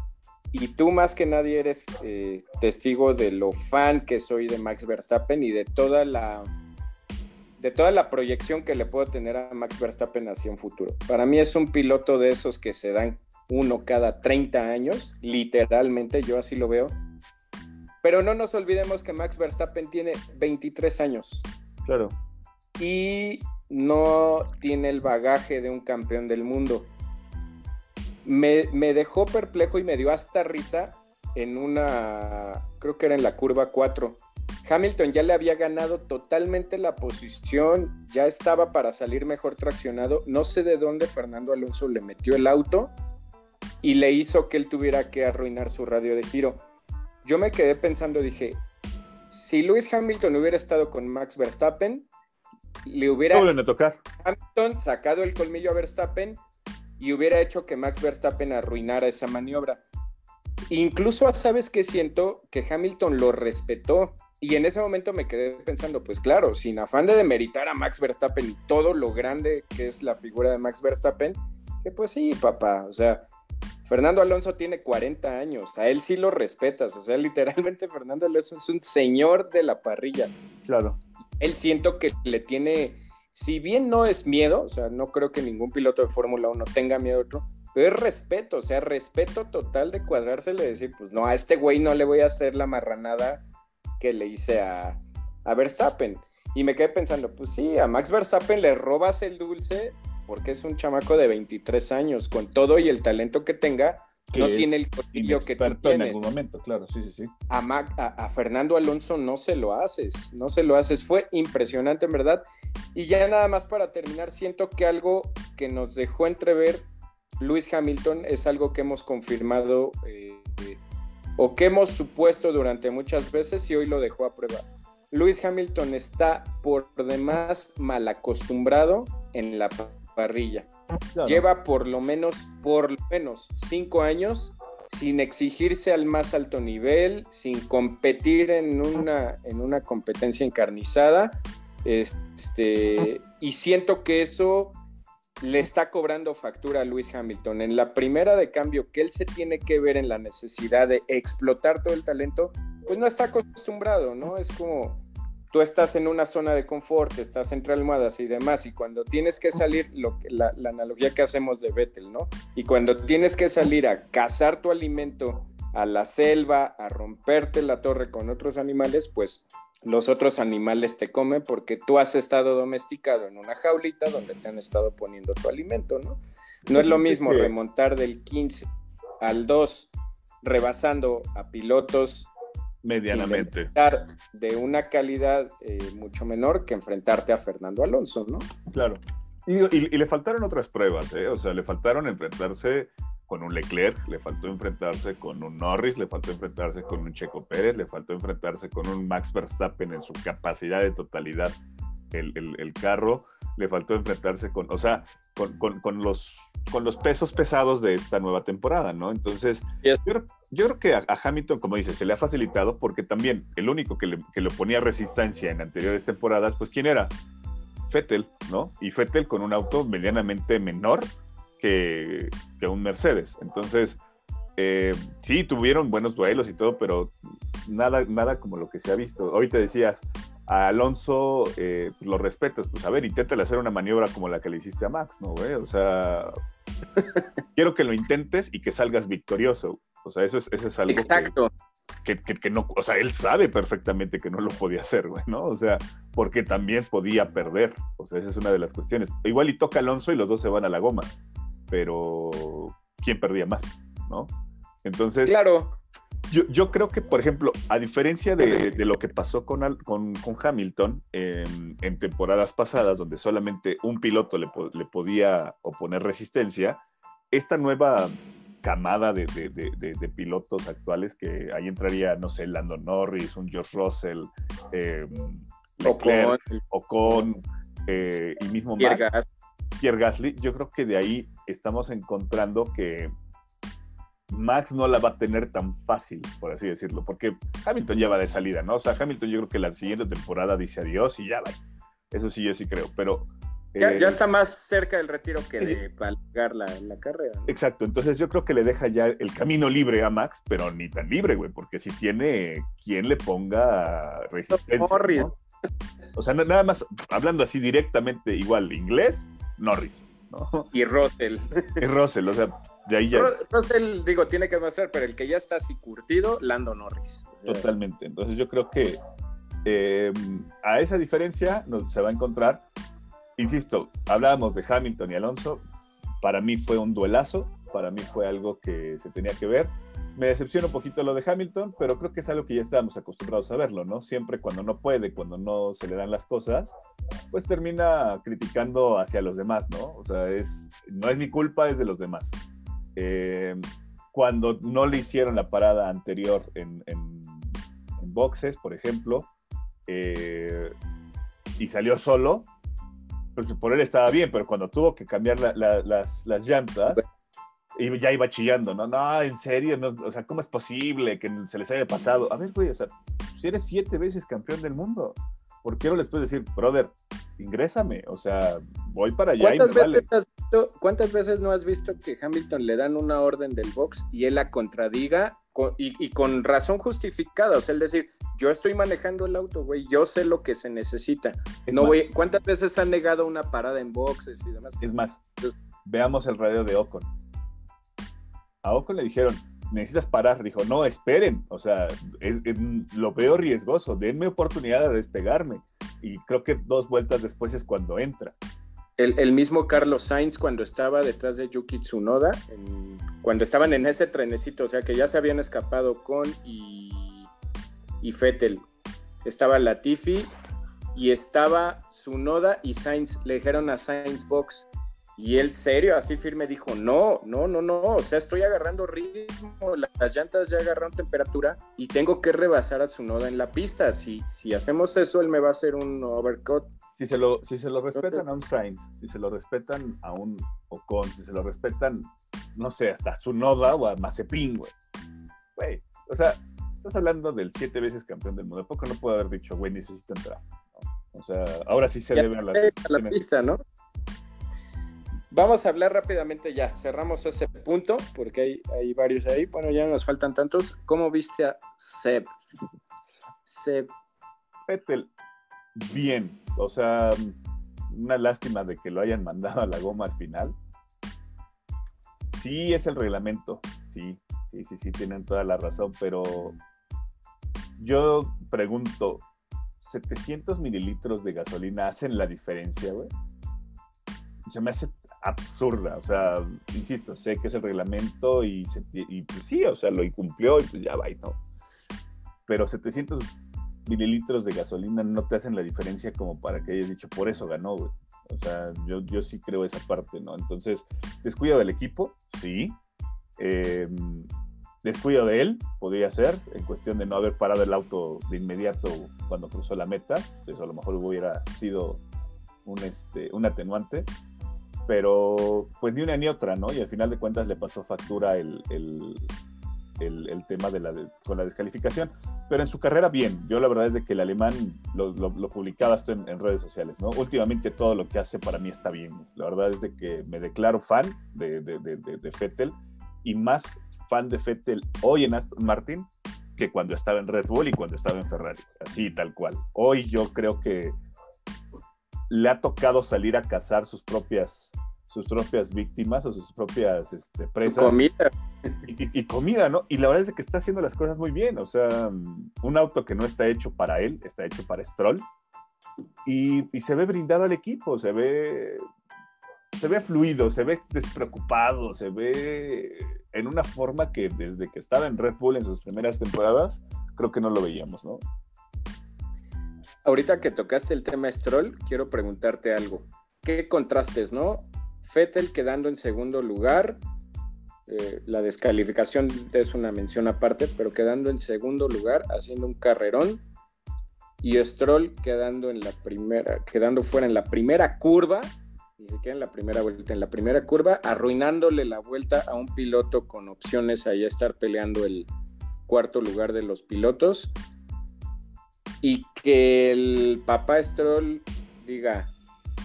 [SPEAKER 1] y tú más que nadie eres eh, testigo de lo fan que soy de Max Verstappen y de toda la de toda la proyección que le puedo tener a Max Verstappen hacia un futuro. Para mí es un piloto de esos que se dan uno cada 30 años, literalmente, yo así lo veo. Pero no nos olvidemos que Max Verstappen tiene 23 años.
[SPEAKER 2] Claro.
[SPEAKER 1] Y no tiene el bagaje de un campeón del mundo me, dejó perplejo y me dio hasta risa en una, creo que era en la curva 4. Hamilton ya le había ganado totalmente la posición, ya estaba para salir mejor traccionado. No sé de dónde Fernando Alonso le metió el auto y le hizo que él tuviera que arruinar su radio de giro. Yo me quedé pensando, dije, si Lewis Hamilton hubiera estado con Max Verstappen, le hubiera Hamilton sacado el colmillo a Verstappen y hubiera hecho que Max Verstappen arruinara esa maniobra. Incluso, ¿sabes qué siento? Que Hamilton lo respetó. Y en ese momento me quedé pensando, pues claro, sin afán de demeritar a Max Verstappen y todo lo grande que es la figura de Max Verstappen, Que pues sí, papá, o sea, Fernando Alonso tiene 40 años, a él sí lo respetas, o sea, literalmente Fernando Alonso es un señor de la parrilla.
[SPEAKER 2] Claro.
[SPEAKER 1] Él siento que le tiene, si bien no es miedo, o sea, no creo que ningún piloto de Fórmula 1 tenga miedo a otro, pero es respeto, o sea, respeto total de cuadrársele y decir, pues no, a este güey no le voy a hacer la marranada que le hice a, a Verstappen. Y me quedé pensando, pues sí, a Max Verstappen le robas el dulce porque es un chamaco de 23 años, con todo y el talento que tenga, no tiene el
[SPEAKER 2] cotillo que tú tienes. en algún momento, claro, sí, sí, sí.
[SPEAKER 1] A, a, Fernando Alonso no se lo haces, no se lo haces. Fue impresionante, en verdad. Y ya nada más para terminar, siento que algo que nos dejó entrever Luis Hamilton es algo que hemos confirmado eh, o que hemos supuesto durante muchas veces y hoy lo dejó a prueba. Luis Hamilton está por demás mal acostumbrado en la parrilla. Lleva por lo menos, por lo menos cinco años sin exigirse al más alto nivel, sin competir en una, en una competencia encarnizada. Este, y siento que eso le está cobrando factura a Luis Hamilton. En la primera de cambio que él se tiene que ver en la necesidad de explotar todo el talento, pues no está acostumbrado, ¿no? Es como tú estás en una zona de confort, estás entre almohadas y demás, y cuando tienes que salir, lo la, la analogía que hacemos de Vettel, ¿no? Y cuando tienes que salir a cazar tu alimento a la selva, a romperte la torre con otros animales, pues los otros animales te comen porque tú has estado domesticado en una jaulita donde te han estado poniendo tu alimento, ¿no? No es lo mismo remontar del 15 al 2 rebasando a pilotos
[SPEAKER 2] medianamente
[SPEAKER 1] de una calidad eh, mucho menor que enfrentarte a Fernando Alonso, ¿no?
[SPEAKER 2] Claro. Y, y le faltaron otras pruebas, ¿eh? O sea, le faltaron enfrentarse con un Leclerc, le faltó enfrentarse con un Norris, le faltó enfrentarse con un Checo Pérez, le faltó enfrentarse con un Max Verstappen en su capacidad de totalidad el, el, carro, le faltó enfrentarse con, o sea, con, con, con, los, con los pesos pesados de esta nueva temporada, ¿no? Entonces, yo, yo, creo que a, Hamilton, como dice, se le ha facilitado porque también el único que le, que le ponía resistencia en anteriores temporadas, pues ¿quién era? Fettel, ¿no? Y Fettel con un auto medianamente menor que, un Mercedes. Entonces, eh, sí, tuvieron buenos duelos y todo, pero nada, nada como lo que se ha visto. Hoy te decías, a Alonso eh, lo respetas, pues a ver, inténtale hacer una maniobra como la que le hiciste a Max, ¿no, güey? O sea, quiero que lo intentes y que salgas victorioso. O sea, eso es, eso es algo
[SPEAKER 1] Exacto.
[SPEAKER 2] Que, que, no, o sea, él sabe perfectamente que no lo podía hacer, güey, ¿no? O sea, porque también podía perder. O sea, esa es una de las cuestiones. Igual y toca Alonso y los dos se van a la goma pero ¿quién perdía más? ¿No? Entonces,
[SPEAKER 1] claro.
[SPEAKER 2] Yo, creo que, por ejemplo, a diferencia de, lo que pasó con, con, Hamilton en, temporadas pasadas, donde solamente un piloto le, podía oponer resistencia, esta nueva camada de, pilotos actuales, que ahí entraría, no sé, Lando Norris, un George Russell, eh, Ocon, Ocon eh, y mismo Max, Pierre Gasly, yo creo que de ahí estamos encontrando que Max no la va a tener tan fácil, por así decirlo, porque Hamilton ya va de salida, ¿no? O sea, Hamilton yo creo que la siguiente temporada dice adiós y ya va. Eso sí, yo sí creo, pero...
[SPEAKER 1] Ya, eh, está más cerca del retiro que de palgar la, la, carrera.
[SPEAKER 2] Exacto, entonces yo creo que le deja ya el camino libre a Max, pero ni tan libre, güey, porque si tiene quien le ponga resistencia. O sea, nada más hablando así directamente, igual inglés, Norris. ¿no?
[SPEAKER 1] Y Russell.
[SPEAKER 2] Y Russell, o sea, de ahí ya.
[SPEAKER 1] Russell, digo, tiene que demostrar, pero el que ya está así curtido, Lando Norris.
[SPEAKER 2] Totalmente. Entonces yo creo que eh, a esa diferencia se va a encontrar. Insisto, hablábamos de Hamilton y Alonso. Para mí fue un duelazo. Para mí fue algo que se tenía que ver me decepciona un poquito lo de Hamilton, pero creo que es algo que ya estábamos acostumbrados a verlo, ¿no? Siempre cuando no puede, cuando no se le dan las cosas, pues termina criticando hacia los demás, ¿no? O sea, es, no es mi culpa, es de los demás. Eh, cuando no le hicieron la parada anterior en, boxes, por ejemplo, eh, y salió solo, pues por él estaba bien, pero cuando tuvo que cambiar las, las llantas, y ya iba chillando, ¿no? No, en serio, no, o sea, ¿cómo es posible que se les haya pasado? A ver, güey, o sea, si eres siete veces campeón del mundo, ¿por qué no les puedes decir, brother, ingrésame? O sea, voy para allá y me
[SPEAKER 1] veces visto, cuántas veces no has visto que Hamilton le dan una orden del box y él la contradiga y, con razón justificada? O sea, el decir, yo estoy manejando el auto, güey, yo sé lo que se necesita. no, güey, ¿cuántas veces han negado una parada en boxes y demás?
[SPEAKER 2] Es más, veamos el radio de Ocon. A Ocon le dijeron, necesitas parar. Dijo, no, esperen. O sea, es, lo veo riesgoso. Denme oportunidad de despegarme. Y creo que dos vueltas después es cuando entra.
[SPEAKER 1] El, mismo Carlos Sainz cuando estaba detrás de Yuki Tsunoda, cuando estaban en ese trenecito, o sea que ya se habían escapado con y, y Fettel. Estaba Latifi y estaba Tsunoda y Sainz. Le dijeron a Sainz Box, y él serio, así firme, dijo, no, no, no, no, o sea, estoy agarrando ritmo, las llantas ya agarraron temperatura y tengo que rebasar a su noda en la pista. Si, si hacemos eso, él me va a hacer un overcut.
[SPEAKER 2] Si se lo, si se lo respetan a un Sainz, si se lo respetan a un Ocon, si se lo respetan, no sé, hasta a su noda o a Mazepin, güey. Güey, o sea, estás hablando del siete veces campeón del mundo. poco no puedo haber dicho, güey, necesito entrar? O sea, ahora sí se debe a las...
[SPEAKER 1] A la pista, ¿no? Vamos a hablar rápidamente ya. Cerramos ese punto porque hay, hay varios ahí. Bueno, ya nos faltan tantos. ¿Cómo viste a Seb?
[SPEAKER 2] Seb. Petel, bien. O sea, una lástima de que lo hayan mandado a la goma al final. Sí, es el reglamento. Sí, sí, sí, sí, tienen toda la razón. Pero yo pregunto, ¿700 mililitros de gasolina hacen la diferencia, güey? Se me hace absurda. O sea, insisto, sé que es el reglamento y, pues sí, o sea, lo incumplió y pues ya va, ¿no? Pero 700 mililitros de gasolina no te hacen la diferencia como para que hayas dicho, por eso ganó, güey. O sea, yo, sí creo esa parte, ¿no? Entonces, descuido del equipo, sí. Em, descuido de él, podría ser, en cuestión de no haber parado el auto de inmediato cuando cruzó la meta. Eso a lo mejor hubiera sido un, este, un atenuante pero pues ni una ni otra, ¿no? Y al final de cuentas le pasó factura el, tema de la con la descalificación. Pero en su carrera, bien. Yo la verdad es de que el alemán lo, publicaba esto en, redes sociales, ¿no? Últimamente todo lo que hace para mí está bien. La verdad es de que me declaro fan de, de, de, Fettel y más fan de Fettel hoy en Aston Martin que cuando estaba en Red Bull y cuando estaba en Ferrari. Así, tal cual. Hoy yo creo que le ha tocado salir a cazar sus propias sus propias víctimas o sus propias este, presas.
[SPEAKER 1] Comida.
[SPEAKER 2] Y, comida, ¿no? Y la verdad es que está haciendo las cosas muy bien. O sea, un auto que no está hecho para él, está hecho para Stroll. Y, y se ve brindado al equipo, se ve, se ve fluido, se ve despreocupado, se ve en una forma que desde que estaba en Red Bull en sus primeras temporadas, creo que no lo veíamos, ¿no?
[SPEAKER 1] Ahorita que tocaste el tema Stroll, quiero preguntarte algo. ¿Qué contrastes, no? Fettel quedando en segundo lugar, eh, la descalificación es una mención aparte, pero quedando en segundo lugar, haciendo un carrerón, y Stroll quedando en la primera, quedando fuera en la primera curva, ni siquiera en la primera vuelta, en la primera curva, arruinándole la vuelta a un piloto con opciones ahí a estar peleando el cuarto lugar de los pilotos y que el papá Stroll diga,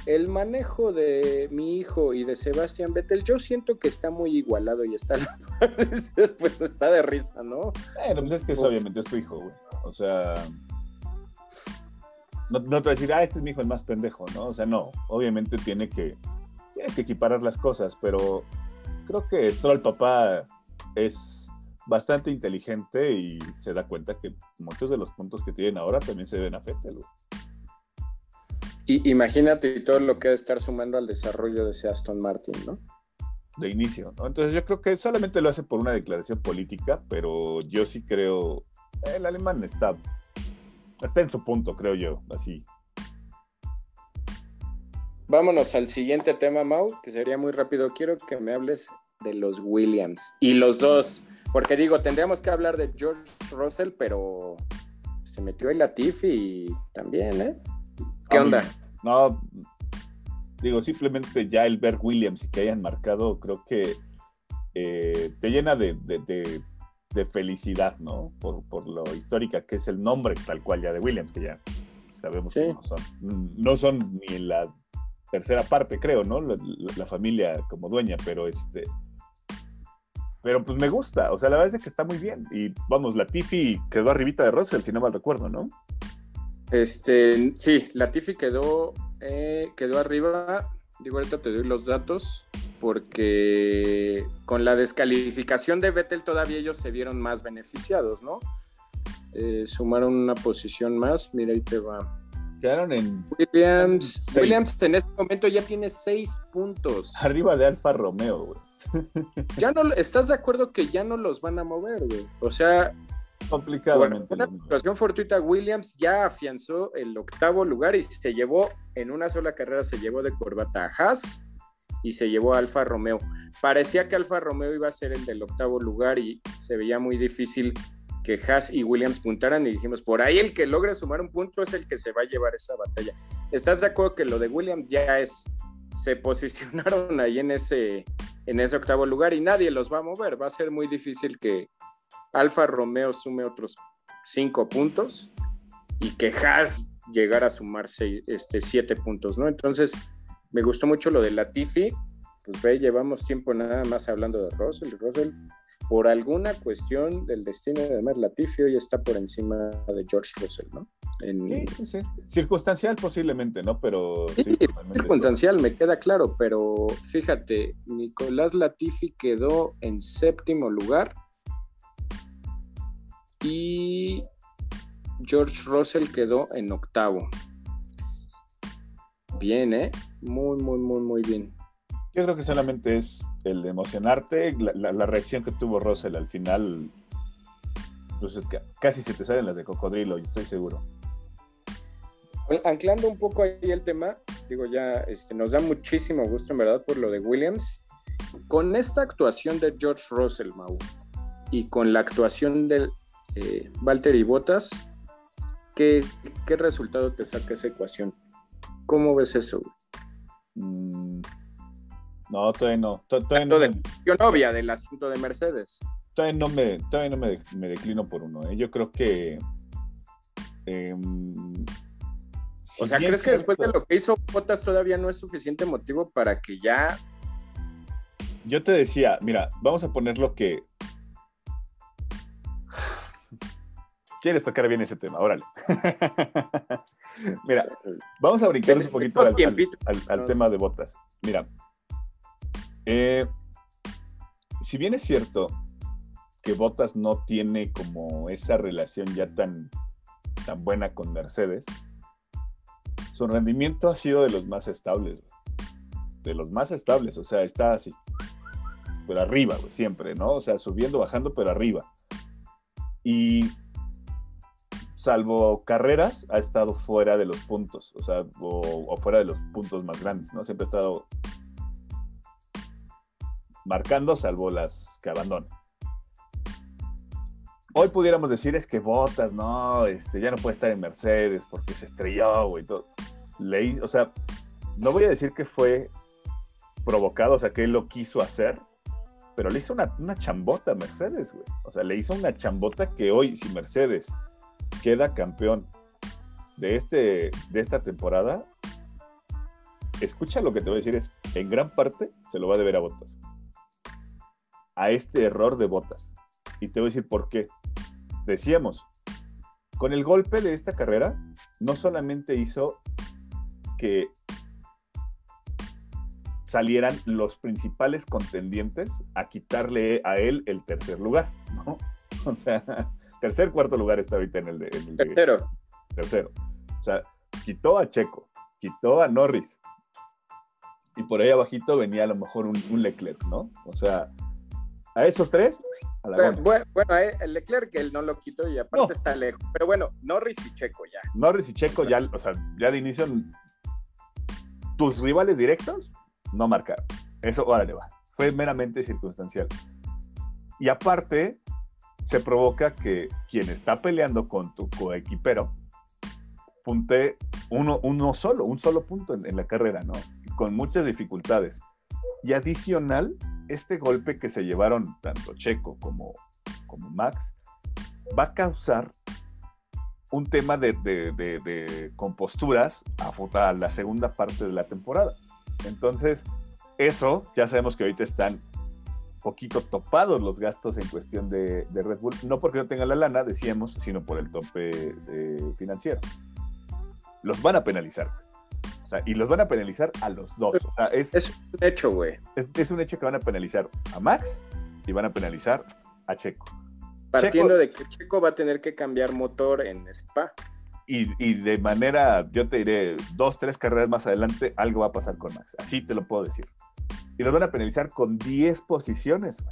[SPEAKER 1] el manejo de mi hijo y de Sebastián Vettel, yo siento que está muy igualado y está, pues está de risa, ¿no?
[SPEAKER 2] Bueno, pues es que obviamente es tu hijo, güey. O sea, no, te voy a decir, ah, este es mi hijo el más pendejo, ¿no? O sea, no, obviamente tiene que, tiene que equiparar las cosas, pero creo que Stroll, papá, es bastante inteligente y se da cuenta que muchos de los puntos que tienen ahora también se deben a Fettel.
[SPEAKER 1] Y imagínate todo lo que debe estar sumando al desarrollo de ese Aston Martin, ¿no?
[SPEAKER 2] De inicio, ¿no? Entonces yo creo que solamente lo hace por una declaración política, pero yo sí creo, el alemán está, está en su punto, creo yo, así.
[SPEAKER 1] Vámonos al siguiente tema, Mau, que sería muy rápido. Quiero que me hables de los Williams. Y los dos, porque digo, tendríamos que hablar de George Russell, pero se metió el Latifi también, ¿eh? ¿Qué onda?
[SPEAKER 2] No, digo, simplemente ya el ver Williams y que hayan marcado, creo que eh, te llena de, felicidad, ¿no? Por, lo histórica que es el nombre tal cual ya de Williams, que ya sabemos que no son, no son ni la tercera parte, creo, ¿no? La, familia como dueña, pero este. Pero pues me gusta, o sea, la verdad es que está muy bien. Y vamos, la Tiffy quedó arribita de Russell, si no mal recuerdo, ¿no?
[SPEAKER 1] Este, sí, la Tiffy quedó, eh, quedó arriba. Digo, ahorita te doy los datos, porque con la descalificación de Vettel todavía ellos se vieron más beneficiados, ¿no? Eh, sumaron una posición más, mira ahí te va.
[SPEAKER 2] Quedaron en.
[SPEAKER 1] Williams. Williams en este momento ya tiene seis puntos.
[SPEAKER 2] Arriba de Alfa Romeo, güey.
[SPEAKER 1] Ya no, ¿estás de acuerdo que ya no los van a mover, güey? O sea.
[SPEAKER 2] Complicadamente.
[SPEAKER 1] una situación fortuita, Williams ya afianzó el octavo lugar y se llevó, en una sola carrera, se llevó de corbata a Haas y se llevó a Alfa Romeo. Parecía que Alfa Romeo iba a ser el del octavo lugar y se veía muy difícil que Haas y Williams puntaran y dijimos, por ahí el que logre sumar un punto es el que se va a llevar esa batalla. ¿Estás de acuerdo que lo de Williams ya es, se posicionaron ahí en ese, en ese octavo lugar y nadie los va a mover? Va a ser muy difícil que Alfa Romeo sume otros cinco puntos y que Haas llegara a sumarse este, siete puntos, ¿no? Entonces, me gustó mucho lo de Latifi. Pues ve, llevamos tiempo nada más hablando de Russell. Russell por alguna cuestión del destino de Mer Latifi hoy está por encima de George Russell, ¿no?
[SPEAKER 2] Sí, sí. Circunstancial posiblemente, ¿no? Pero...
[SPEAKER 1] Sí, circunstancial, me queda claro, pero fíjate, Nicolás Latifi quedó en séptimo lugar y George Russell quedó en octavo. Bien, ¿eh? Muy, muy, muy, muy bien.
[SPEAKER 2] Yo creo que solamente es el emocionarte, la, reacción que tuvo Russell al final, pues casi se te salen las de cocodrilo, y estoy seguro.
[SPEAKER 1] Anclando un poco ahí el tema, digo ya, este, nos da muchísimo gusto en verdad por lo de Williams. Con esta actuación de George Russell, Mau, y con la actuación de eh, Valtteri Bottas, ¿qué, ¿qué resultado te saca esa ecuación? ¿Cómo ves eso?
[SPEAKER 2] Mm, no, todavía no. Todavía
[SPEAKER 1] no yo novia del asunto de Mercedes.
[SPEAKER 2] Todavía no me, todavía no me, declino por uno. ¿eh? Yo creo que.
[SPEAKER 1] Em, o sea, ¿crees que después de lo que hizo Botas todavía no es suficiente motivo para que ya.
[SPEAKER 2] Yo te decía, mira, vamos a poner lo que. Quieres tocar bien ese tema, órale. Mira, vamos a brincar un poquito al, tema de botas. Mira, eh, si bien es cierto que Botas no tiene como esa relación ya tan, tan buena con Mercedes, su rendimiento ha sido de los más estables, de los más estables, o sea, está así, pero arriba, siempre, ¿no? O sea, subiendo, bajando, pero arriba. Y salvo carreras, ha estado fuera de los puntos, o sea, o, fuera de los puntos más grandes, ¿no? Siempre ha estado marcando, salvo las que abandona. Hoy pudiéramos decir es que Botas, no, este, ya no puede estar en Mercedes porque se estrelló, güey, todo. O sea, no voy a decir que fue provocado, o sea, que él lo quiso hacer, pero le hizo una, una chambota a Mercedes, güey. O sea, le hizo una chambota que hoy, si Mercedes queda campeón de, este, de esta temporada, escucha lo que te voy a decir, es en gran parte se lo va a deber a Botas. A este error de Botas. Y te voy a decir por qué. Decíamos, con el golpe de esta carrera, no solamente hizo que salieran los principales contendientes a quitarle a él el tercer lugar, ¿no? O sea, tercer, cuarto lugar está ahorita en el de.
[SPEAKER 1] tercero.
[SPEAKER 2] tercero. O sea, quitó a Checo, quitó a Norris. Y por ahí abajito venía a lo mejor un, Leclerc, ¿no? O sea, a esos tres, a
[SPEAKER 1] la bueno, bueno, eh, el Leclerc que él no lo quitó y aparte está lejos. Pero bueno, Norris y Checo ya.
[SPEAKER 2] Norris y Checo ya, o sea, ya de inicio, tus rivales directos no marcaron. Eso, órale va. Fue meramente circunstancial. Y aparte, se provoca que quien está peleando con tu coequipero punte uno, uno solo, un solo punto en, la carrera, ¿no? Con muchas dificultades. Y adicional, este golpe que se llevaron tanto Checo como, como Max va a causar un tema de, de, de, composturas a, a, la segunda parte de la temporada. Entonces, eso ya sabemos que ahorita están poquito topados los gastos en cuestión de, Red Bull, no porque no tengan la lana, decíamos, sino por el tope eh, financiero. Los van a penalizar. Sea, y los van a penalizar a los dos.
[SPEAKER 1] es, un hecho, güey.
[SPEAKER 2] Es, un hecho que van a penalizar a Max y van a penalizar a Checo.
[SPEAKER 1] Partiendo de que Checo va a tener que cambiar motor en Spa.
[SPEAKER 2] Y, y, de manera, yo te diré, dos, tres carreras más adelante, algo va a pasar con Max. Así te lo puedo decir y los van a penalizar con 10 posiciones.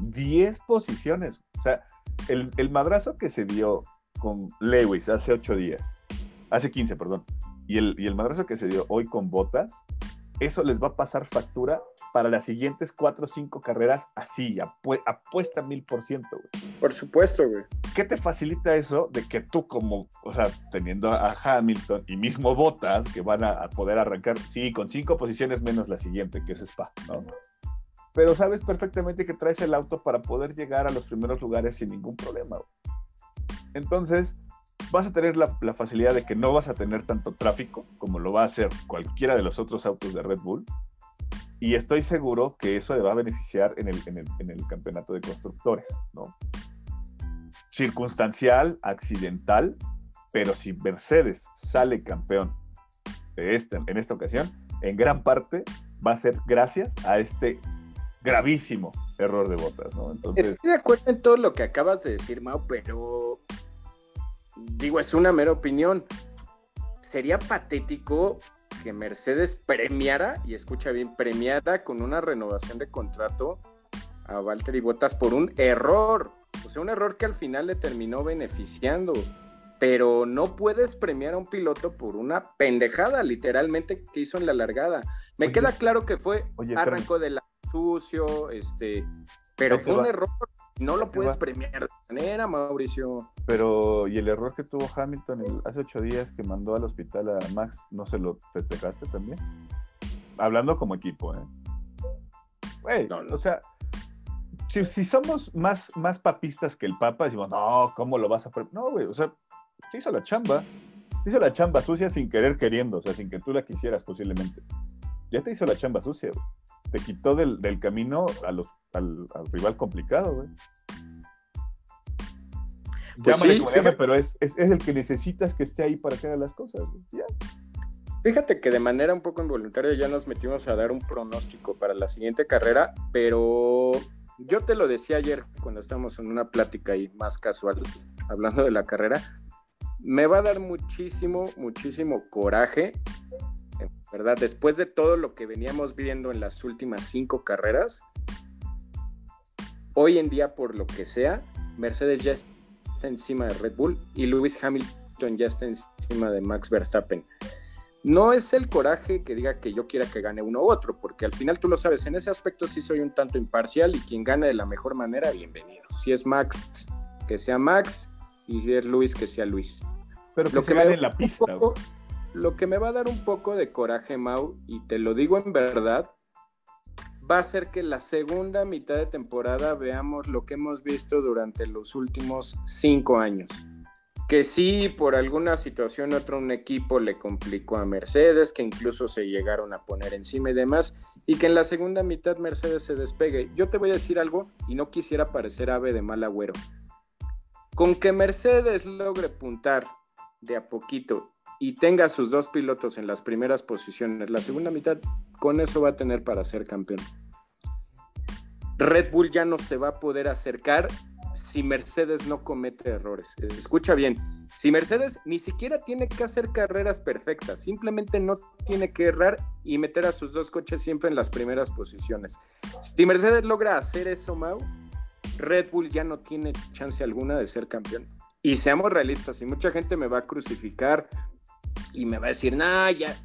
[SPEAKER 2] 10 posiciones. O sea, el, el, madrazo que se dio con Lewis hace 8 días, hace 15, perdón, y el, y el madrazo que se dio hoy con Botas, eso les va a pasar factura para las siguientes cuatro o cinco carreras así, apuesta mil por ciento, güey.
[SPEAKER 1] Por supuesto, güey.
[SPEAKER 2] ¿Qué te facilita eso de que tú como, o sea, teniendo a Hamilton y mismo Botas, que van a, poder arrancar, sí, con cinco posiciones menos la siguiente, que es Spa, ¿no? Pero sabes perfectamente que traes el auto para poder llegar a los primeros lugares sin ningún problema, güey. Entonces, vas a tener la, facilidad de que no vas a tener tanto tráfico como lo va a hacer cualquiera de los otros autos de Red Bull. Y estoy seguro que eso le va a beneficiar en el, en el, campeonato de constructores, ¿no? Circunstancial, accidental, pero si Mercedes sale campeón de este, en esta ocasión, en gran parte va a ser gracias a este gravísimo error de botas, ¿no?
[SPEAKER 1] Entonces... Estoy de acuerdo en todo lo que acabas de decir, Mau, pero digo, es una mera opinión. Sería patético que Mercedes premiara, y escucha bien, premiara con una renovación de contrato a Valtteri Bottas por un error. O sea, un error que al final le terminó beneficiando. Pero no puedes premiar a un piloto por una pendejada, literalmente, que hizo en la largada. Me queda claro que fue arranco de la sucio, este, pero fue un error no lo puedes premiar de manera, Mauricio.
[SPEAKER 2] Pero, ¿y el error que tuvo Hamilton hace ocho días que mandó al hospital a Max, no se lo festejaste también? Hablando como equipo, ¿eh? Güey, o sea, si, somos más, más papistas que el Papa, decimos, no, ¿cómo lo vas a No, güey, o sea, te hizo la chamba. Te hizo la chamba sucia sin querer queriendo, o sea, sin que tú la quisieras posiblemente. Ya te hizo la chamba sucia, güey te quitó del, camino a los, al, rival complicado, güey. Pues sí, pero es, el que necesitas que esté ahí para que haga las cosas, güey.
[SPEAKER 1] Fíjate que de manera un poco involuntaria ya nos metimos a dar un pronóstico para la siguiente carrera, pero yo te lo decía ayer cuando estábamos en una plática ahí más casual, hablando de la carrera, me va a dar muchísimo, muchísimo coraje ¿verdad? Después de todo lo que veníamos viendo en las últimas cinco carreras, hoy en día, por lo que sea, Mercedes ya está encima de Red Bull y Lewis Hamilton ya está encima de Max Verstappen. No es el coraje que diga que yo quiera que gane uno u otro, porque al final tú lo sabes, en ese aspecto sí soy un tanto imparcial y quien gane de la mejor manera, bienvenido. Si es Max, que sea Max, y si es Luis, que sea Luis.
[SPEAKER 2] Pero que lo que gane en la pista.
[SPEAKER 1] Lo que me va a dar un poco de coraje, Mau, y te lo digo en verdad, va a ser que la segunda mitad de temporada veamos lo que hemos visto durante los últimos cinco años. Que sí, por alguna situación otro un equipo le complicó a Mercedes, que incluso se llegaron a poner encima y demás, y que en la segunda mitad Mercedes se despegue. Yo te voy a decir algo y no quisiera parecer ave de mal agüero. Con que Mercedes logre puntar de a poquito y tenga sus dos pilotos en las primeras posiciones, la segunda mitad, con eso va a tener para ser campeón. Red Bull ya no se va a poder acercar si Mercedes no comete errores. Escucha bien, si Mercedes ni siquiera tiene que hacer carreras perfectas, simplemente no tiene que errar y meter a sus dos coches siempre en las primeras posiciones. Si Mercedes logra hacer eso, Mau, Red Bull ya no tiene chance alguna de ser campeón. Y seamos realistas, y mucha gente me va a crucificar y me va a decir, nah, ya,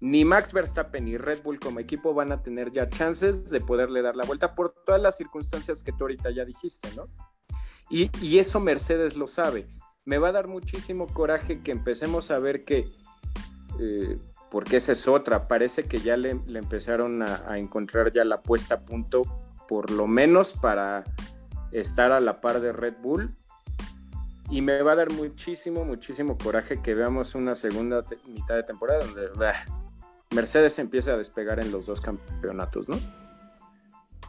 [SPEAKER 1] ni Max Verstappen ni Red Bull como equipo van a tener ya chances de poderle dar la vuelta por todas las circunstancias que tú ahorita ya dijiste, ¿no? Y, eso Mercedes lo sabe. Me va a dar muchísimo coraje que empecemos a ver que, eh, porque esa es otra, parece que ya le, empezaron a, a, encontrar ya la puesta a punto, por lo menos para estar a la par de Red Bull y me va a dar muchísimo, muchísimo coraje que veamos una segunda mitad de temporada donde Mercedes empieza a despegar en los dos campeonatos, ¿no?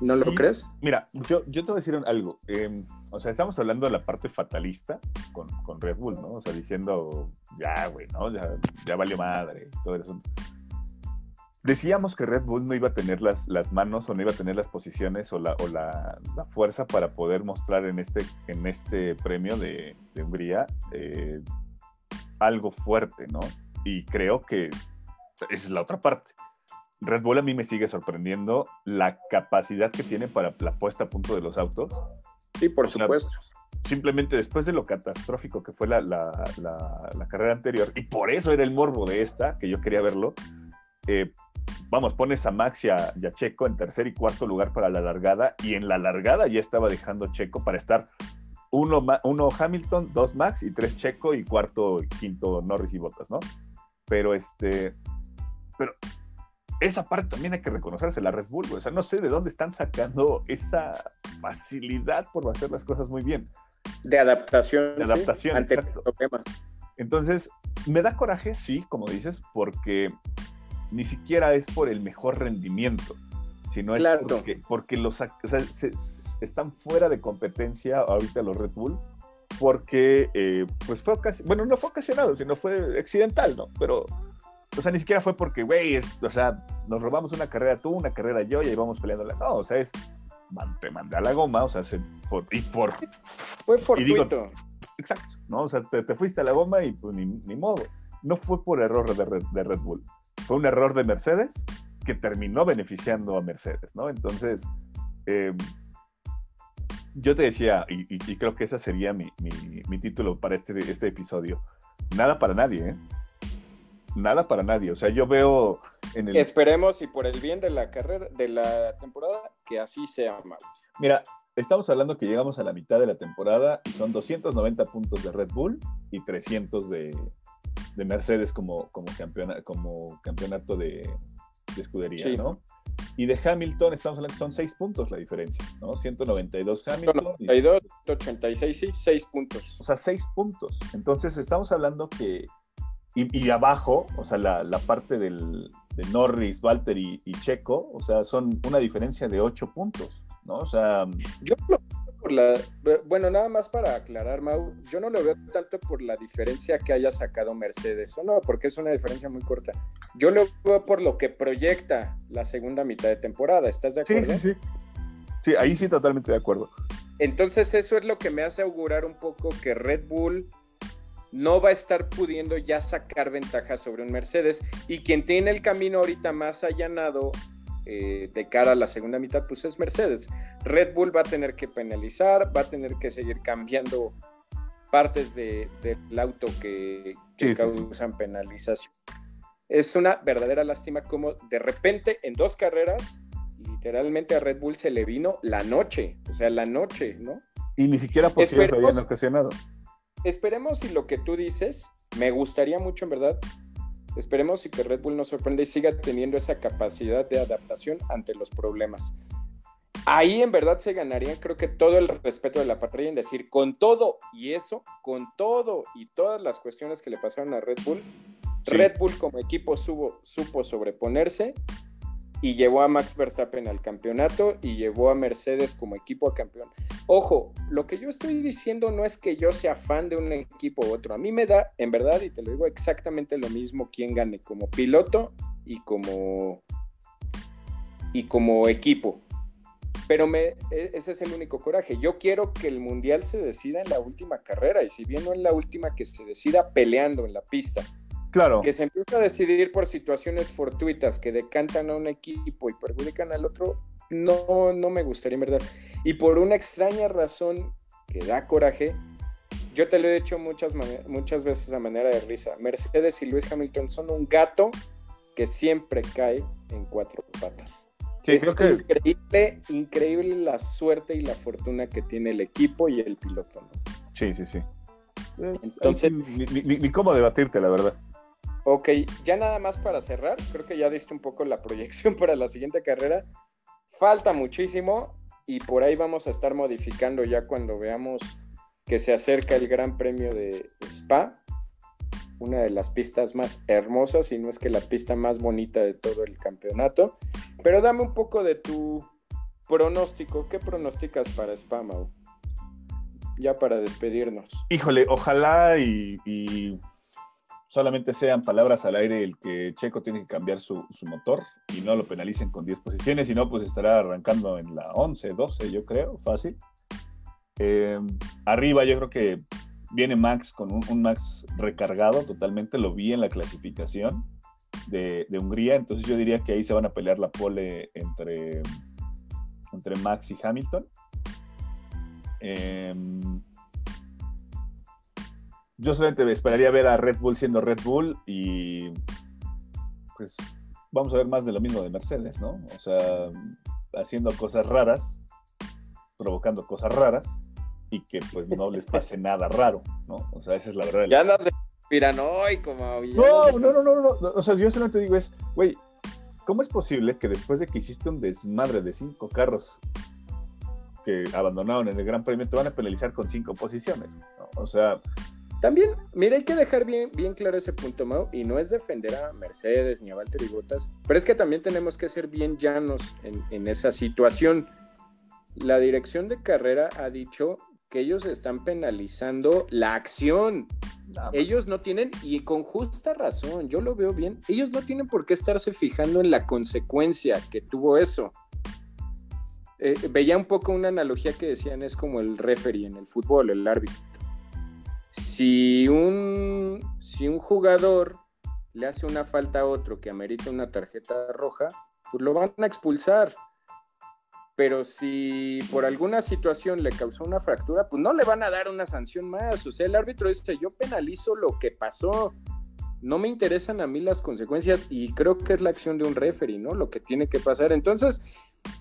[SPEAKER 1] ¿No lo crees?
[SPEAKER 2] Mira, yo, yo te voy a decir algo. Em, o sea, estamos hablando de la parte fatalista con, con Red Bull, ¿no? O sea, diciendo, ya, güey, ¿no? Ya, ya valió madre, todo eso. Decíamos que Red Bull no iba a tener las, las manos o no iba a tener las posiciones o la, o la, la fuerza para poder mostrar en este, en este premio de, de Hungría eh, algo fuerte, ¿no? Y creo que es la otra parte. Red Bull a mí me sigue sorprendiendo la capacidad que tiene para la puesta a punto de los autos.
[SPEAKER 1] Sí, por supuesto.
[SPEAKER 2] simplemente después de lo catastrófico que fue la, la, carrera anterior, y por eso era el morbo de esta, que yo quería verlo, eh, vamos, pones a Max y a, Checo en tercer y cuarto lugar para la largada, y en la largada ya estaba dejando Checo para estar uno, uno Hamilton, dos Max y tres Checo y cuarto y quinto Norris y Bottas, ¿no? Pero este, pero esa parte también hay que reconocerse la Red Bull, o sea, no sé de dónde están sacando esa facilidad por hacer las cosas muy bien.
[SPEAKER 1] De adaptación.
[SPEAKER 2] De adaptación, ante problemas. Entonces, me da coraje, sí, como dices, porque ni siquiera es por el mejor rendimiento, sino es porque, porque los o sea, están fuera de competencia ahorita los Red Bull, porque eh, pues fue bueno, no fue ocasionado, sino fue accidental, ¿no? Pero o sea, ni siquiera fue porque, güey, o sea, nos robamos una carrera tú, una carrera yo y ahí vamos peleando. No, o sea, es, te mandé a la goma, o sea, por, y por...
[SPEAKER 1] Fue fortuito.
[SPEAKER 2] exacto, ¿no? O sea, te, fuiste a la goma y pues ni, ni modo. No fue por error de Red Bull, fue un error de Mercedes que terminó beneficiando a Mercedes, ¿no? Entonces, em, yo te decía, y, creo que ese sería mi, mi, mi, título para este, este episodio, nada para nadie, ¿eh? nada para nadie. O sea, yo veo
[SPEAKER 1] en el... Esperemos y por el bien de la carrera, de la temporada, que así sea, mal.
[SPEAKER 2] Mira, estamos hablando que llegamos a la mitad de la temporada y son 290 puntos de Red Bull y 300 de, de Mercedes como, como, campeona, como campeonato de, escudería, ¿no? Y de Hamilton estamos hablando que son 6 puntos la diferencia, ¿no? 192 Hamilton.
[SPEAKER 1] 192, 86, sí, 6 puntos.
[SPEAKER 2] O sea, 6 puntos. Entonces estamos hablando que y, abajo, o sea, la, la parte del, de Norris, Valtteri y, Checo, o sea, son una diferencia de ocho puntos, ¿no? O sea...
[SPEAKER 1] Yo lo por la... Bueno, nada más para aclarar, Mau, yo no lo veo tanto por la diferencia que haya sacado Mercedes, o no, porque es una diferencia muy corta. Yo lo veo por lo que proyecta la segunda mitad de temporada, ¿estás de acuerdo?
[SPEAKER 2] Sí, sí, sí. Sí, ahí sí totalmente de acuerdo.
[SPEAKER 1] Entonces eso es lo que me hace augurar un poco que Red Bull no va a estar pudiendo ya sacar ventaja sobre un Mercedes y quien tiene el camino ahorita más allanado eh, de cara a la segunda mitad, pues es Mercedes. Red Bull va a tener que penalizar, va a tener que seguir cambiando partes del auto que, causan penalización. Es una verdadera lástima como de repente en dos carreras, literalmente a Red Bull se le vino la noche, o sea, la noche, ¿no?
[SPEAKER 2] Y ni siquiera por lo habían ocasionado
[SPEAKER 1] esperemos y lo que tú dices, me gustaría mucho en verdad, esperemos y que Red Bull nos sorprenda y siga teniendo esa capacidad de adaptación ante los problemas. Ahí en verdad se ganaría, creo que todo el respeto de la parrilla en decir, con todo y eso, con todo y todas las cuestiones que le pasaron a Red Bull, Red Bull como equipo supo sobreponerse y llevó a Max Verstappen al campeonato y llevó a Mercedes como equipo a campeón. Ojo, lo que yo estoy diciendo no es que yo sea fan de un equipo u otro. A mí me da, en verdad, y te lo digo exactamente lo mismo, quien gane como piloto y como y como equipo. Pero e, ese es el único coraje. Yo quiero que el mundial se decida en la última carrera y si bien no en la última, que se decida peleando en la pista que se empieza a decidir por situaciones fortuitas que decantan a un equipo y perjudican al otro, no, no me gustaría, en verdad. Y por una extraña razón que da coraje, yo te lo he dicho muchas, muchas veces a manera de risa. Mercedes y Luis Hamilton son un gato que siempre cae en cuatro patas. es increíble, increíble la suerte y la fortuna que tiene el equipo y el piloto.
[SPEAKER 2] Sí, sí, sí. Entonces, ni, cómo debatirte, la verdad.
[SPEAKER 1] Ok, ya nada más para cerrar, creo que ya diste un poco la proyección para la siguiente carrera. Falta muchísimo y por ahí vamos a estar modificando ya cuando veamos que se acerca el Gran Premio de Spa. una de las pistas más hermosas, y no es que la pista más bonita de todo el campeonato. Pero dame un poco de tu pronóstico. ¿Qué pronosticas para Spamau? Ya para despedirnos.
[SPEAKER 2] Híjole, ojalá y, y solamente sean palabras al aire el que Checo tiene que cambiar su, motor y no lo penalicen con 10 posiciones, si no, pues estará arrancando en la 11, 12, yo creo, fácil. Eh, arriba yo creo que viene Max con un, Max recargado totalmente, lo vi en la clasificación de, Hungría, entonces yo diría que ahí se van a pelear la pole entre, entre Max y Hamilton. Eh, yo solamente esperaría ver a Red Bull siendo Red Bull y pues vamos a ver más de lo mismo de Mercedes, ¿no? O sea, haciendo cosas raras, provocando cosas raras y que pues no les pase nada raro, ¿no? O sea, esa es la verdad.
[SPEAKER 1] Ya se hoy como...
[SPEAKER 2] No, no, no, no, no, o sea, yo solamente digo es, güey, ¿cómo es posible que después de que hiciste un desmadre de cinco carros que abandonaron en el Gran Premio te van a penalizar con cinco posiciones? O sea,
[SPEAKER 1] también, mira, hay que dejar bien, bien claro ese punto, Mau, y no es defender a Mercedes ni a Valtteri Bottas, pero es que también tenemos que ser bien llanos en, esa situación. La dirección de carrera ha dicho que ellos están penalizando la acción. ellos no tienen, y con justa razón, yo lo veo bien, ellos no tienen por qué estarse fijando en la consecuencia que tuvo eso. Eh, veía un poco una analogía que decían es como el referee en el fútbol, el árbitro si un, si un jugador le hace una falta a otro que amerita una tarjeta roja, pues lo van a expulsar. Pero si por alguna situación le causó una fractura, pues no le van a dar una sanción más. O sea, el árbitro dice, yo penalizo lo que pasó. No me interesan a mí las consecuencias y creo que es la acción de un referee, ¿no? Lo que tiene que pasar. Entonces,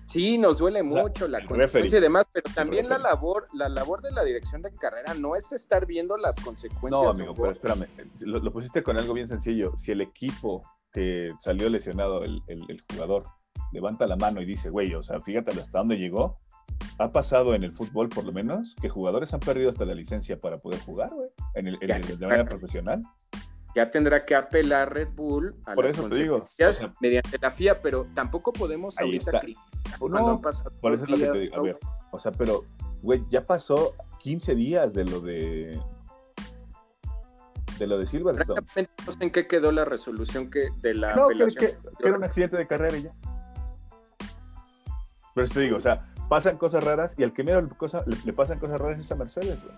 [SPEAKER 1] Sí, nos duele mucho la consecuencia y demás, pero también la labor, la labor de la dirección de carrera no es estar viendo las consecuencias.
[SPEAKER 2] No, amigo, pero espérame, lo, pusiste con algo bien sencillo. Si el equipo que salió lesionado, el, jugador, levanta la mano y dice, güey, o sea, fíjate hasta dónde llegó, ha pasado en el fútbol, por lo menos, que jugadores han perdido hasta la licencia para poder jugar, güey, en el, de manera profesional
[SPEAKER 1] ya tendrá que apelar Red Bull a
[SPEAKER 2] Por las eso te digo,
[SPEAKER 1] mediante la FIA, pero tampoco podemos ahorita
[SPEAKER 2] no, por eso es lo que te digo. A ver, o sea, pero, güey, ya pasó 15 días de lo de. De lo de Silverstone.
[SPEAKER 1] No sé en qué quedó la resolución que de la.
[SPEAKER 2] No, que, que, era un accidente de carrera y ya. Pero te digo, o sea, pasan cosas raras y al que mira le, le, pasan cosas raras es a Mercedes, güey.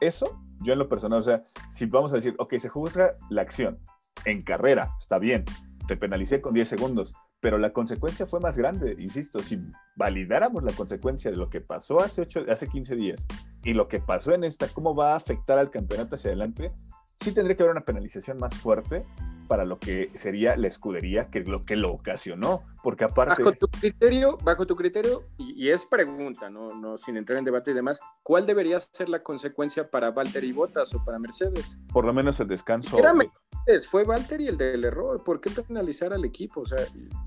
[SPEAKER 2] Eso, yo en lo personal, o sea, si vamos a decir, ok, se juzga la acción en carrera, está bien, te penalicé con 10 segundos, pero la consecuencia fue más grande, insisto, si validáramos la consecuencia de lo que pasó hace, ocho, hace 15 días y lo que pasó en esta, cómo va a afectar al campeonato hacia adelante, sí tendría que haber una penalización más fuerte para lo que sería la escudería que lo que lo ocasionó, porque aparte...
[SPEAKER 1] Bajo tu criterio, bajo tu criterio, y, es pregunta, ¿no? no sin entrar en debate y demás, ¿cuál debería ser la consecuencia para Valtteri Bottas o para Mercedes?
[SPEAKER 2] Por lo menos el descanso...
[SPEAKER 1] Era Mercedes, fue Valtteri el del error, ¿por qué penalizar al equipo? O sea,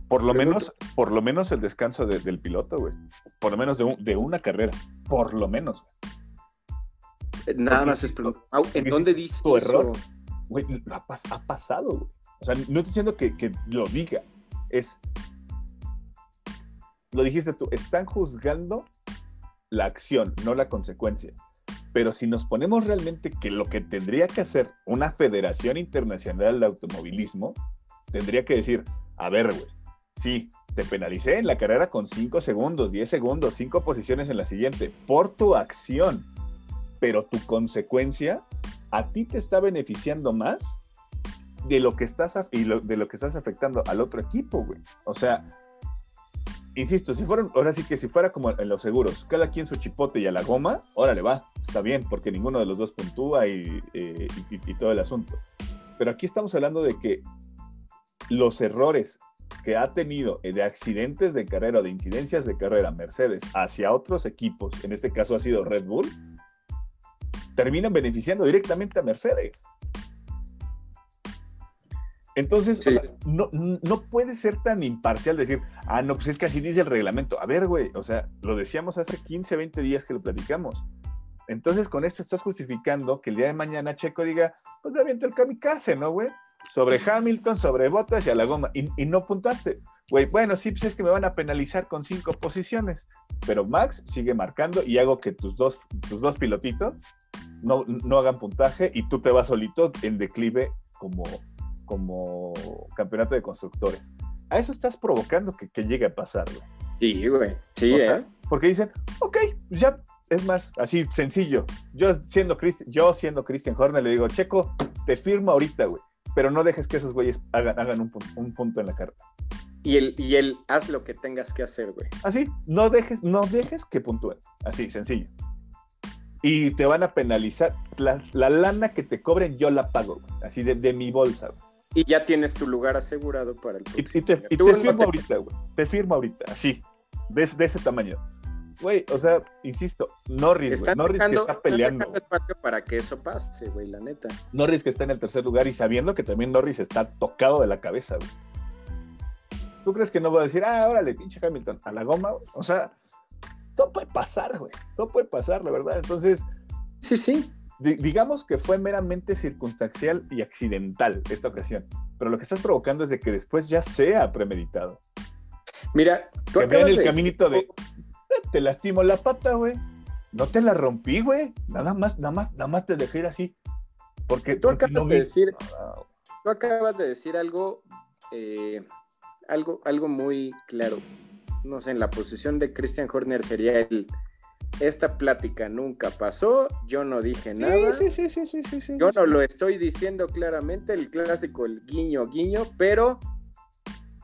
[SPEAKER 2] por lo menos, por lo menos el descanso del piloto, güey. Por lo menos de, de una carrera, por lo menos.
[SPEAKER 1] Eh, nada más es pregunta. ¿En dónde dice
[SPEAKER 2] tu error? Güey, ha, pasado, güey. O sea, no estoy diciendo que, lo diga. Es. Lo dijiste tú, están juzgando la acción, no la consecuencia. Pero si nos ponemos realmente que lo que tendría que hacer una Federación Internacional de Automovilismo, tendría que decir, a ver, güey, sí, te penalicé en la carrera con 5 segundos, 10 segundos, 5 posiciones en la siguiente, por tu acción pero tu consecuencia a ti te está beneficiando más de lo que estás y de lo que estás afectando al otro equipo, güey. O sea, insisto, si fueran, ahora sí que si fuera como en los seguros, cada quien su chipote y a la goma, órale va, está bien, porque ninguno de los dos puntúa y, eh, y todo el asunto. Pero aquí estamos hablando de que los errores que ha tenido de accidentes de carrera de incidencias de carrera Mercedes hacia otros equipos, en este caso ha sido Red Bull, terminan beneficiando directamente a Mercedes. Entonces, no, no puede ser tan imparcial decir, ah, no, pues es que así dice el reglamento. A ver, güey, o sea, lo decíamos hace 15, 20 días que lo platicamos. Entonces, con esto estás justificando que el día de mañana Checo diga, pues me aviento el kamikaze, ¿no, güey? Sobre Hamilton, sobre Bottas y a la goma. Y, y no puntaste. Güey, bueno, sí, pues es que me van a penalizar con cinco posiciones. Pero Max sigue marcando y hago que tus dos, tus dos pilotitos no, no hagan puntaje y tú te vas solito en declive como, como campeonato de constructores. A eso estás provocando que, que llegue a pasar, güey.
[SPEAKER 1] Sí, güey. Sí,
[SPEAKER 2] O
[SPEAKER 1] ¿eh?
[SPEAKER 2] porque dicen, ok, ya es más así sencillo. Yo siendo Christ- yo siendo Christian Horner le digo, Checo, te firmo ahorita, güey, pero no dejes que esos güeyes hagan, hagan un, un punto en la carrera.
[SPEAKER 1] Y el, y el haz lo que tengas que hacer, güey.
[SPEAKER 2] Así, no dejes, no dejes que puntúen. Así, sencillo. Y te van a penalizar. La, la lana que te cobren, yo la pago, güey. Así de, de mi bolsa, güey.
[SPEAKER 1] Y ya tienes tu lugar asegurado para el
[SPEAKER 2] Y,
[SPEAKER 1] próximo
[SPEAKER 2] y te,
[SPEAKER 1] año.
[SPEAKER 2] y te firmo
[SPEAKER 1] te-
[SPEAKER 2] ahorita, güey. Te firmo ahorita, así. De, de ese tamaño. Güey, o sea, insisto, Norris, güey.
[SPEAKER 1] Están
[SPEAKER 2] Norris que
[SPEAKER 1] dejando,
[SPEAKER 2] está
[SPEAKER 1] están
[SPEAKER 2] peleando.
[SPEAKER 1] espacio para que eso pase, güey, la neta.
[SPEAKER 2] Norris que está en el tercer lugar y sabiendo que también Norris está tocado de la cabeza, güey. ¿Tú crees que no voy a decir, ah, órale, pinche Hamilton, a la goma? güey? O sea, todo puede pasar, güey. Todo puede pasar, la verdad. Entonces,
[SPEAKER 1] Sí, sí.
[SPEAKER 2] di- digamos que fue meramente circunstancial y accidental esta ocasión. Pero lo que estás provocando es de que después ya sea premeditado.
[SPEAKER 1] Mira, tú
[SPEAKER 2] Que vean el
[SPEAKER 1] de
[SPEAKER 2] caminito de,
[SPEAKER 1] decir-
[SPEAKER 2] "Eh, te lastimo la pata, güey. No te la rompí, güey. Nada más, nada más, nada más te dejé ir así. Porque
[SPEAKER 1] Tú acabas
[SPEAKER 2] no
[SPEAKER 1] de
[SPEAKER 2] vi-
[SPEAKER 1] decir- Tú acabas de decir algo, eh, algo, algo muy claro. No sé, en la posición de Christian Horner sería el. Esta plática nunca pasó, yo no dije nada.
[SPEAKER 2] Sí, sí, sí, sí, sí, sí,
[SPEAKER 1] Yo no lo estoy diciendo claramente, el clásico, el guiño, guiño, pero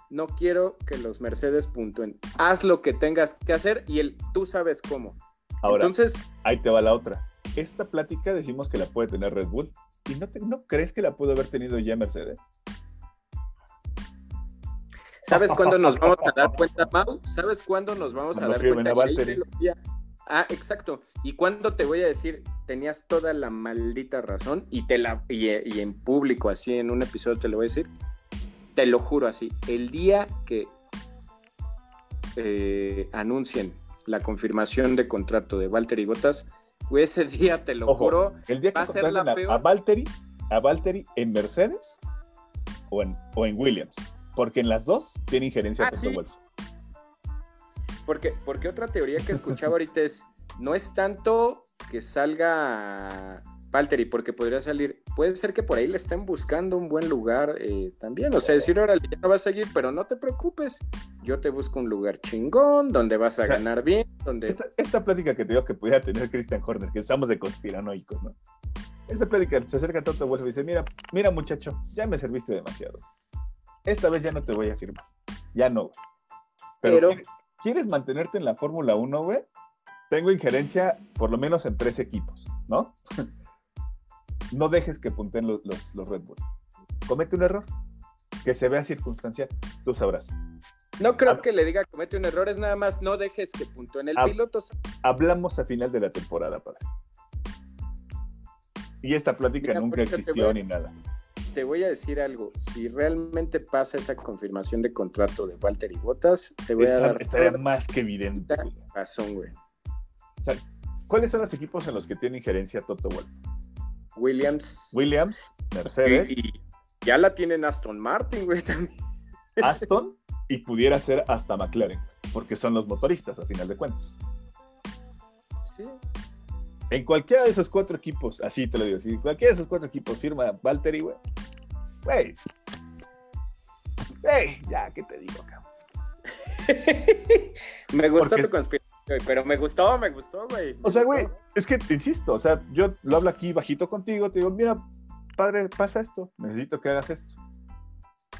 [SPEAKER 1] no quiero que los Mercedes puntúen. Haz lo que tengas que hacer y el tú sabes cómo.
[SPEAKER 2] Ahora,
[SPEAKER 1] Entonces,
[SPEAKER 2] ahí te va la otra. Esta plática decimos que la puede tener Red Bull. ¿Y no, te- no crees que la pudo haber tenido ya Mercedes?
[SPEAKER 1] ¿Sabes cuándo nos vamos a dar cuenta, Mau? ¿Sabes cuándo nos vamos a dar cuenta? Ah, exacto. ¿Y cuándo te voy a decir? Tenías toda la maldita razón y te la y, y en público así en un episodio te lo voy a decir. Te lo juro así. El día que eh, anuncien la confirmación de contrato de Valtteri Bottas, güey, ese día te lo
[SPEAKER 2] Ojo,
[SPEAKER 1] juro.
[SPEAKER 2] El día que
[SPEAKER 1] va a ser la
[SPEAKER 2] a,
[SPEAKER 1] peor.
[SPEAKER 2] a Valtteri, a Valtteri en Mercedes o en, o en Williams. Porque en las dos tiene injerencia
[SPEAKER 1] Ah,
[SPEAKER 2] Toto
[SPEAKER 1] sí.
[SPEAKER 2] Wolff.
[SPEAKER 1] Porque, porque otra teoría que escuchaba ahorita es, no es tanto que salga Valtteri, porque podría salir, puede ser que por ahí le estén buscando un buen lugar eh, también, o sea, decir, órale, ya no vas a seguir, pero no te preocupes, yo te busco un lugar chingón, donde vas a ganar bien, donde...
[SPEAKER 2] Esta, esta plática que te digo que pudiera tener Christian Horner, que estamos de conspiranoicos, ¿no? Esta plática se acerca a Toto Wolff y dice, mira, mira muchacho, ya me serviste demasiado. Esta vez ya no te voy a firmar. Ya no, güey. Pero,
[SPEAKER 1] Pero-
[SPEAKER 2] ¿quieres, quieres mantenerte en la Fórmula 1, güey? Tengo injerencia por lo menos en tres equipos, ¿no? no dejes que punten los, los, los Red Bull. Comete un error, que se vea circunstancial, tú sabrás.
[SPEAKER 1] No creo que le diga comete un error, es nada más no dejes que puntúen el
[SPEAKER 2] Hab-
[SPEAKER 1] piloto.
[SPEAKER 2] Hablamos a final de la temporada, padre. Y esta plática
[SPEAKER 1] Mira,
[SPEAKER 2] nunca existió ni nada.
[SPEAKER 1] Te voy a decir algo, si realmente pasa esa confirmación de contrato de Valtteri Bottas, te voy a dar
[SPEAKER 2] estaría más que evidente.
[SPEAKER 1] razón, güey.
[SPEAKER 2] O sea, ¿cuáles son los equipos en los que tiene injerencia Toto Wolff?
[SPEAKER 1] Williams.
[SPEAKER 2] Williams, Mercedes,
[SPEAKER 1] Y, y ya la tienen Aston Martin, güey, también.
[SPEAKER 2] Aston y pudiera ser hasta McLaren, porque son los motoristas a final de cuentas.
[SPEAKER 1] Sí.
[SPEAKER 2] En cualquiera de esos cuatro equipos, así te lo digo, si cualquiera de esos cuatro equipos firma Valtteri, güey, güey, güey, ya, ¿qué te digo, cabrón?
[SPEAKER 1] me gustó
[SPEAKER 2] Porque-
[SPEAKER 1] tu conspiración, güey, pero me gustó, me gustó, güey. me
[SPEAKER 2] O sea, güey, es que, insisto, o sea, yo lo hablo aquí bajito contigo, te digo, mira, padre, pasa esto, necesito que hagas esto.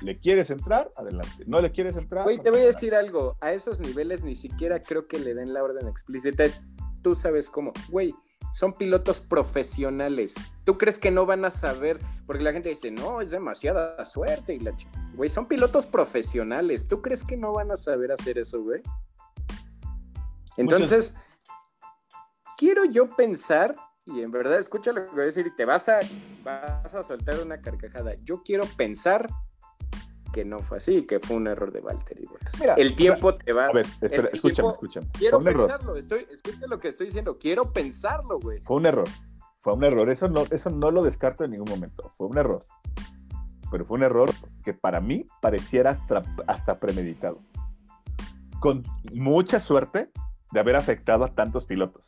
[SPEAKER 2] ¿Le quieres entrar? Adelante. ¿No le quieres entrar?
[SPEAKER 1] Güey,
[SPEAKER 2] No
[SPEAKER 1] te voy a decir algo. A esos niveles ni siquiera creo que le den la orden explícita. Es, tú sabes cómo. Güey, son pilotos profesionales. ¿Tú crees que no van a saber? Porque la gente dice, no, es demasiada suerte. Y la Güey, son pilotos profesionales. ¿Tú crees que no van a saber hacer eso, güey? Entonces, quiero yo pensar, y en verdad escucha lo que voy a decir, y te vas a, vas a soltar una carcajada. Yo quiero pensar que no fue así, que fue un error de Valtteri Bottas.
[SPEAKER 2] Mira,
[SPEAKER 1] el tiempo te va
[SPEAKER 2] A ver, espera, escúchame,
[SPEAKER 1] tiempo-
[SPEAKER 2] escúchame.
[SPEAKER 1] Quiero
[SPEAKER 2] Fue un error.
[SPEAKER 1] pensarlo, estoy, escucha lo que estoy diciendo, quiero pensarlo, güey.
[SPEAKER 2] Fue un error. fue un error. Eso no, eso no lo descarto en ningún momento. Fue un error. Pero fue un error que para mí pareciera hasta, hasta premeditado. Con mucha suerte de haber afectado a tantos pilotos.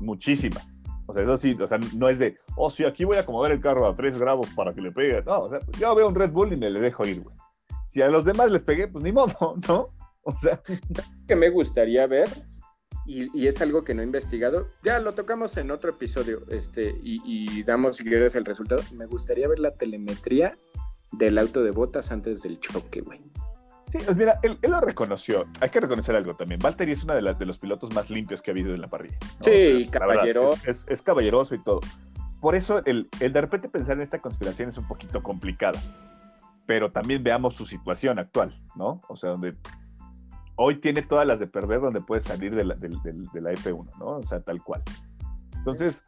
[SPEAKER 2] Muchísima. O sea, eso sí, o sea, no es de, oh, sí, aquí voy a acomodar el carro a 3 grados para que le pegue. No, o sea, yo veo un Red Bull y me le dejo ir, güey. Si a los demás les pegué, pues ni modo, ¿no? O sea.
[SPEAKER 1] Que me gustaría ver, y, es algo que no he investigado, ya lo tocamos en otro episodio, este, y, damos, si quieres, el resultado. Me gustaría ver la telemetría del auto de botas antes del choque, güey.
[SPEAKER 2] Sí, pues mira, él, lo reconoció. Hay que reconocer algo también. Valtteri es uno de, de los pilotos más limpios que ha habido en la parrilla.
[SPEAKER 1] Sí, caballeroso.
[SPEAKER 2] es, caballeroso y todo. Por eso el, el de repente pensar en esta conspiración es un poquito complicada. Pero también veamos su situación actual, ¿no? O sea, donde hoy tiene todas las de perder donde puede salir de la, de, la F1, ¿no? O sea, tal cual. Entonces,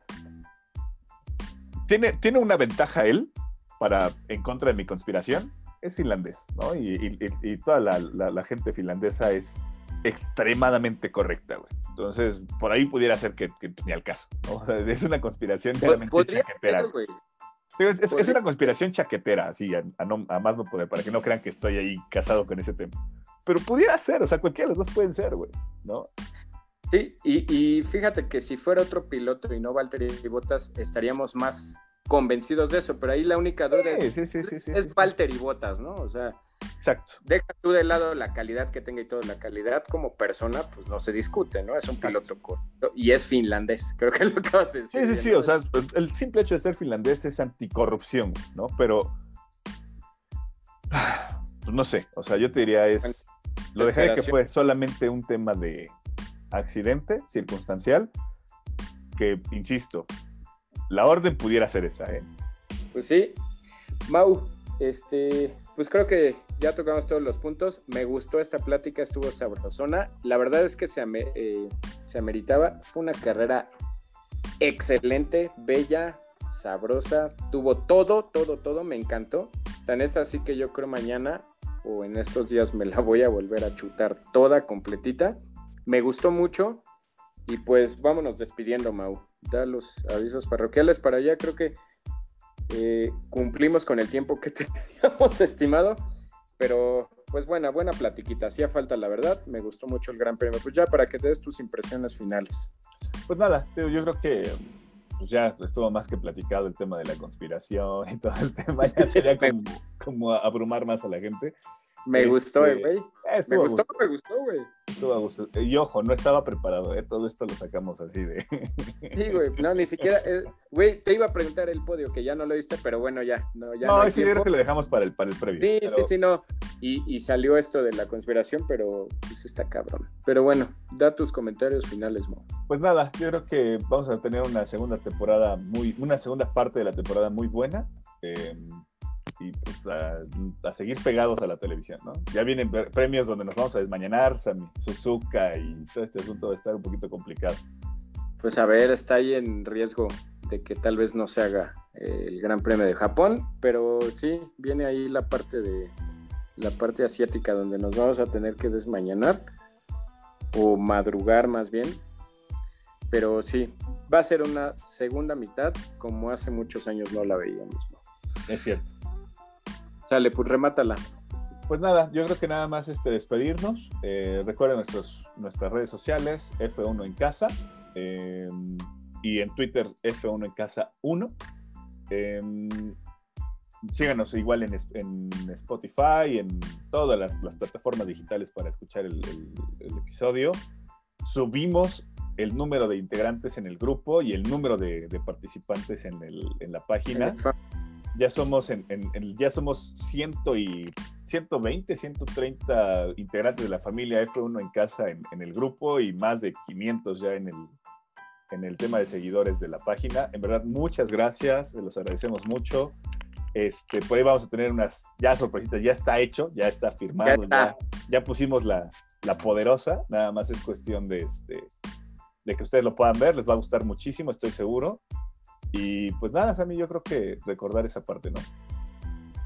[SPEAKER 2] tiene, tiene una ventaja él para en contra de mi conspiración, es finlandés, ¿no? Y, toda la, gente finlandesa es extremadamente correcta, güey. Entonces, por ahí pudiera ser que, que ni al caso, ¿no? O sea, es una conspiración claramente chaquetera. Es, es, una conspiración chaquetera, así, a, a, más no poder, para que no crean que estoy ahí casado con ese tema. Pero pudiera ser, o sea, cualquiera de los dos pueden ser, güey, ¿no?
[SPEAKER 1] Sí, y, y, fíjate que si fuera otro piloto y no Valtteri Bottas, estaríamos más convencidos de eso, pero ahí la única duda es, es Valtteri Bottas, ¿no? O sea,
[SPEAKER 2] Exacto.
[SPEAKER 1] deja tú de lado la calidad que tenga y todo, la calidad como persona, pues no se discute, ¿no? Es un piloto corto y es finlandés, creo que es lo que vas a decir.
[SPEAKER 2] Sí, sí, sí, o sea, el simple hecho de ser finlandés es anticorrupción, ¿no? Pero, pues no sé, o sea, yo te diría es, lo dejaría que fue solamente un tema de accidente circunstancial, que, insisto, la orden pudiera ser esa, ¿eh?
[SPEAKER 1] Pues sí. Mau, este, pues creo que ya tocamos todos los puntos. Me gustó esta plática, estuvo sabrosona. La verdad es que se, eh, se ameritaba. Fue una carrera excelente, bella, sabrosa. Tuvo todo, todo, todo. Me encantó. Tan es así que yo creo mañana o en estos días me la voy a volver a chutar toda completita. Me gustó mucho. Y pues vámonos despidiendo, Mau da los avisos parroquiales para allá. Creo que eh, cumplimos con el tiempo que teníamos estimado, pero pues buena, buena platiquita. Hacía falta, la verdad. Me gustó mucho el Gran Premio. Pues ya para que te des tus impresiones finales.
[SPEAKER 2] Pues nada, yo creo que pues ya estuvo más que platicado el tema de la conspiración y todo el tema. Ya sería como, como abrumar más a la gente.
[SPEAKER 1] Me gustó, este, güey. Me gustó, me gustó, güey.
[SPEAKER 2] Estuvo a gusto. Y ojo, no estaba preparado, ¿eh? Todo esto lo sacamos así de.
[SPEAKER 1] Sí, güey. No, ni siquiera. Eh, güey, te iba a preguntar el podio, que ya no lo viste, pero bueno, ya. No, ya
[SPEAKER 2] no, creo que lo dejamos para el, para el previo.
[SPEAKER 1] Sí, sí, sí, no. Y, y, salió esto de la conspiración, pero pues está cabrón. Pero bueno, da tus comentarios finales, Mo.
[SPEAKER 2] Pues nada, yo creo que vamos a tener una segunda temporada muy. Una segunda parte de la temporada muy buena. Eh, y pues, a, seguir pegados a la televisión, ¿no? Ya vienen premios donde nos vamos a desmañanar, Sami, Suzuka y todo este asunto va a estar un poquito complicado.
[SPEAKER 1] Pues a ver, está ahí en riesgo de que tal vez no se haga el Gran Premio de Japón, pero sí, viene ahí la parte de la parte asiática donde nos vamos a tener que desmañanar o madrugar más bien. Pero sí, va a ser una segunda mitad como hace muchos años no la veíamos.
[SPEAKER 2] Es cierto.
[SPEAKER 1] Sale, pues remátala.
[SPEAKER 2] Pues nada, yo creo que nada más este, despedirnos. Eh, recuerden nuestros, nuestras redes sociales, F1 en casa. Em, y en Twitter, F1 en casa 1. Em, síganos igual en, en, Spotify, en todas las, plataformas digitales para escuchar el, episodio. Subimos el número de integrantes en el grupo y el número de, participantes en, en la página ya somos en, ya somos ciento y 120, 130 integrantes de la familia F1 en casa en, el grupo y más de 500 ya en el, en el tema de seguidores de la página. En verdad, muchas gracias, los agradecemos mucho. Este, por ahí vamos a tener unas ya sorpresitas, ya está hecho, ya está firmado, ya, ya, pusimos la, la, poderosa, nada más es cuestión de, este, de que ustedes lo puedan ver, les va a gustar muchísimo, estoy seguro. Y pues nada, Sammy, yo creo que recordar esa parte, ¿no?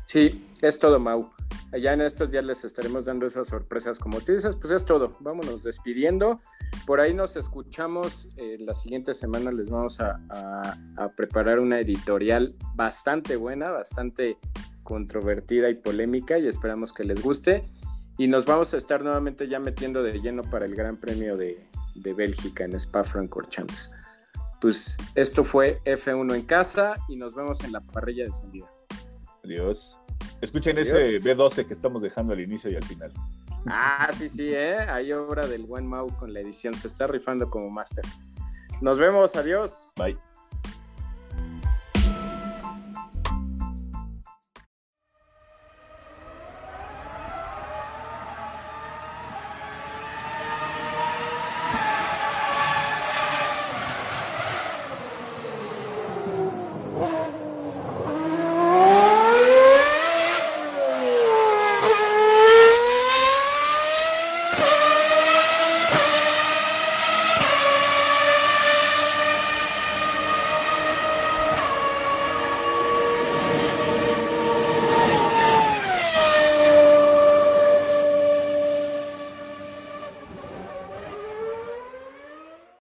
[SPEAKER 1] Sí, es todo, Mau. Allá en estos días les estaremos dando esas sorpresas como tú dices, pues es todo. Vámonos despidiendo. por ahí nos escuchamos. Eh, la siguiente semana les vamos a, preparar una editorial bastante buena, bastante controvertida y polémica y esperamos que les guste. Y nos vamos a estar nuevamente ya metiendo de lleno para el Gran Premio de, Bélgica en Spa Francorchamps. Pues esto fue F1 en casa y nos vemos en la parrilla de salida.
[SPEAKER 2] Adiós. Escuchen ese B12 que estamos dejando al inicio y al final.
[SPEAKER 1] Ah, sí, sí, ¿eh? Hay obra del buen Mau con la edición. Se está rifando como máster. Nos vemos, adiós.
[SPEAKER 2] Bye.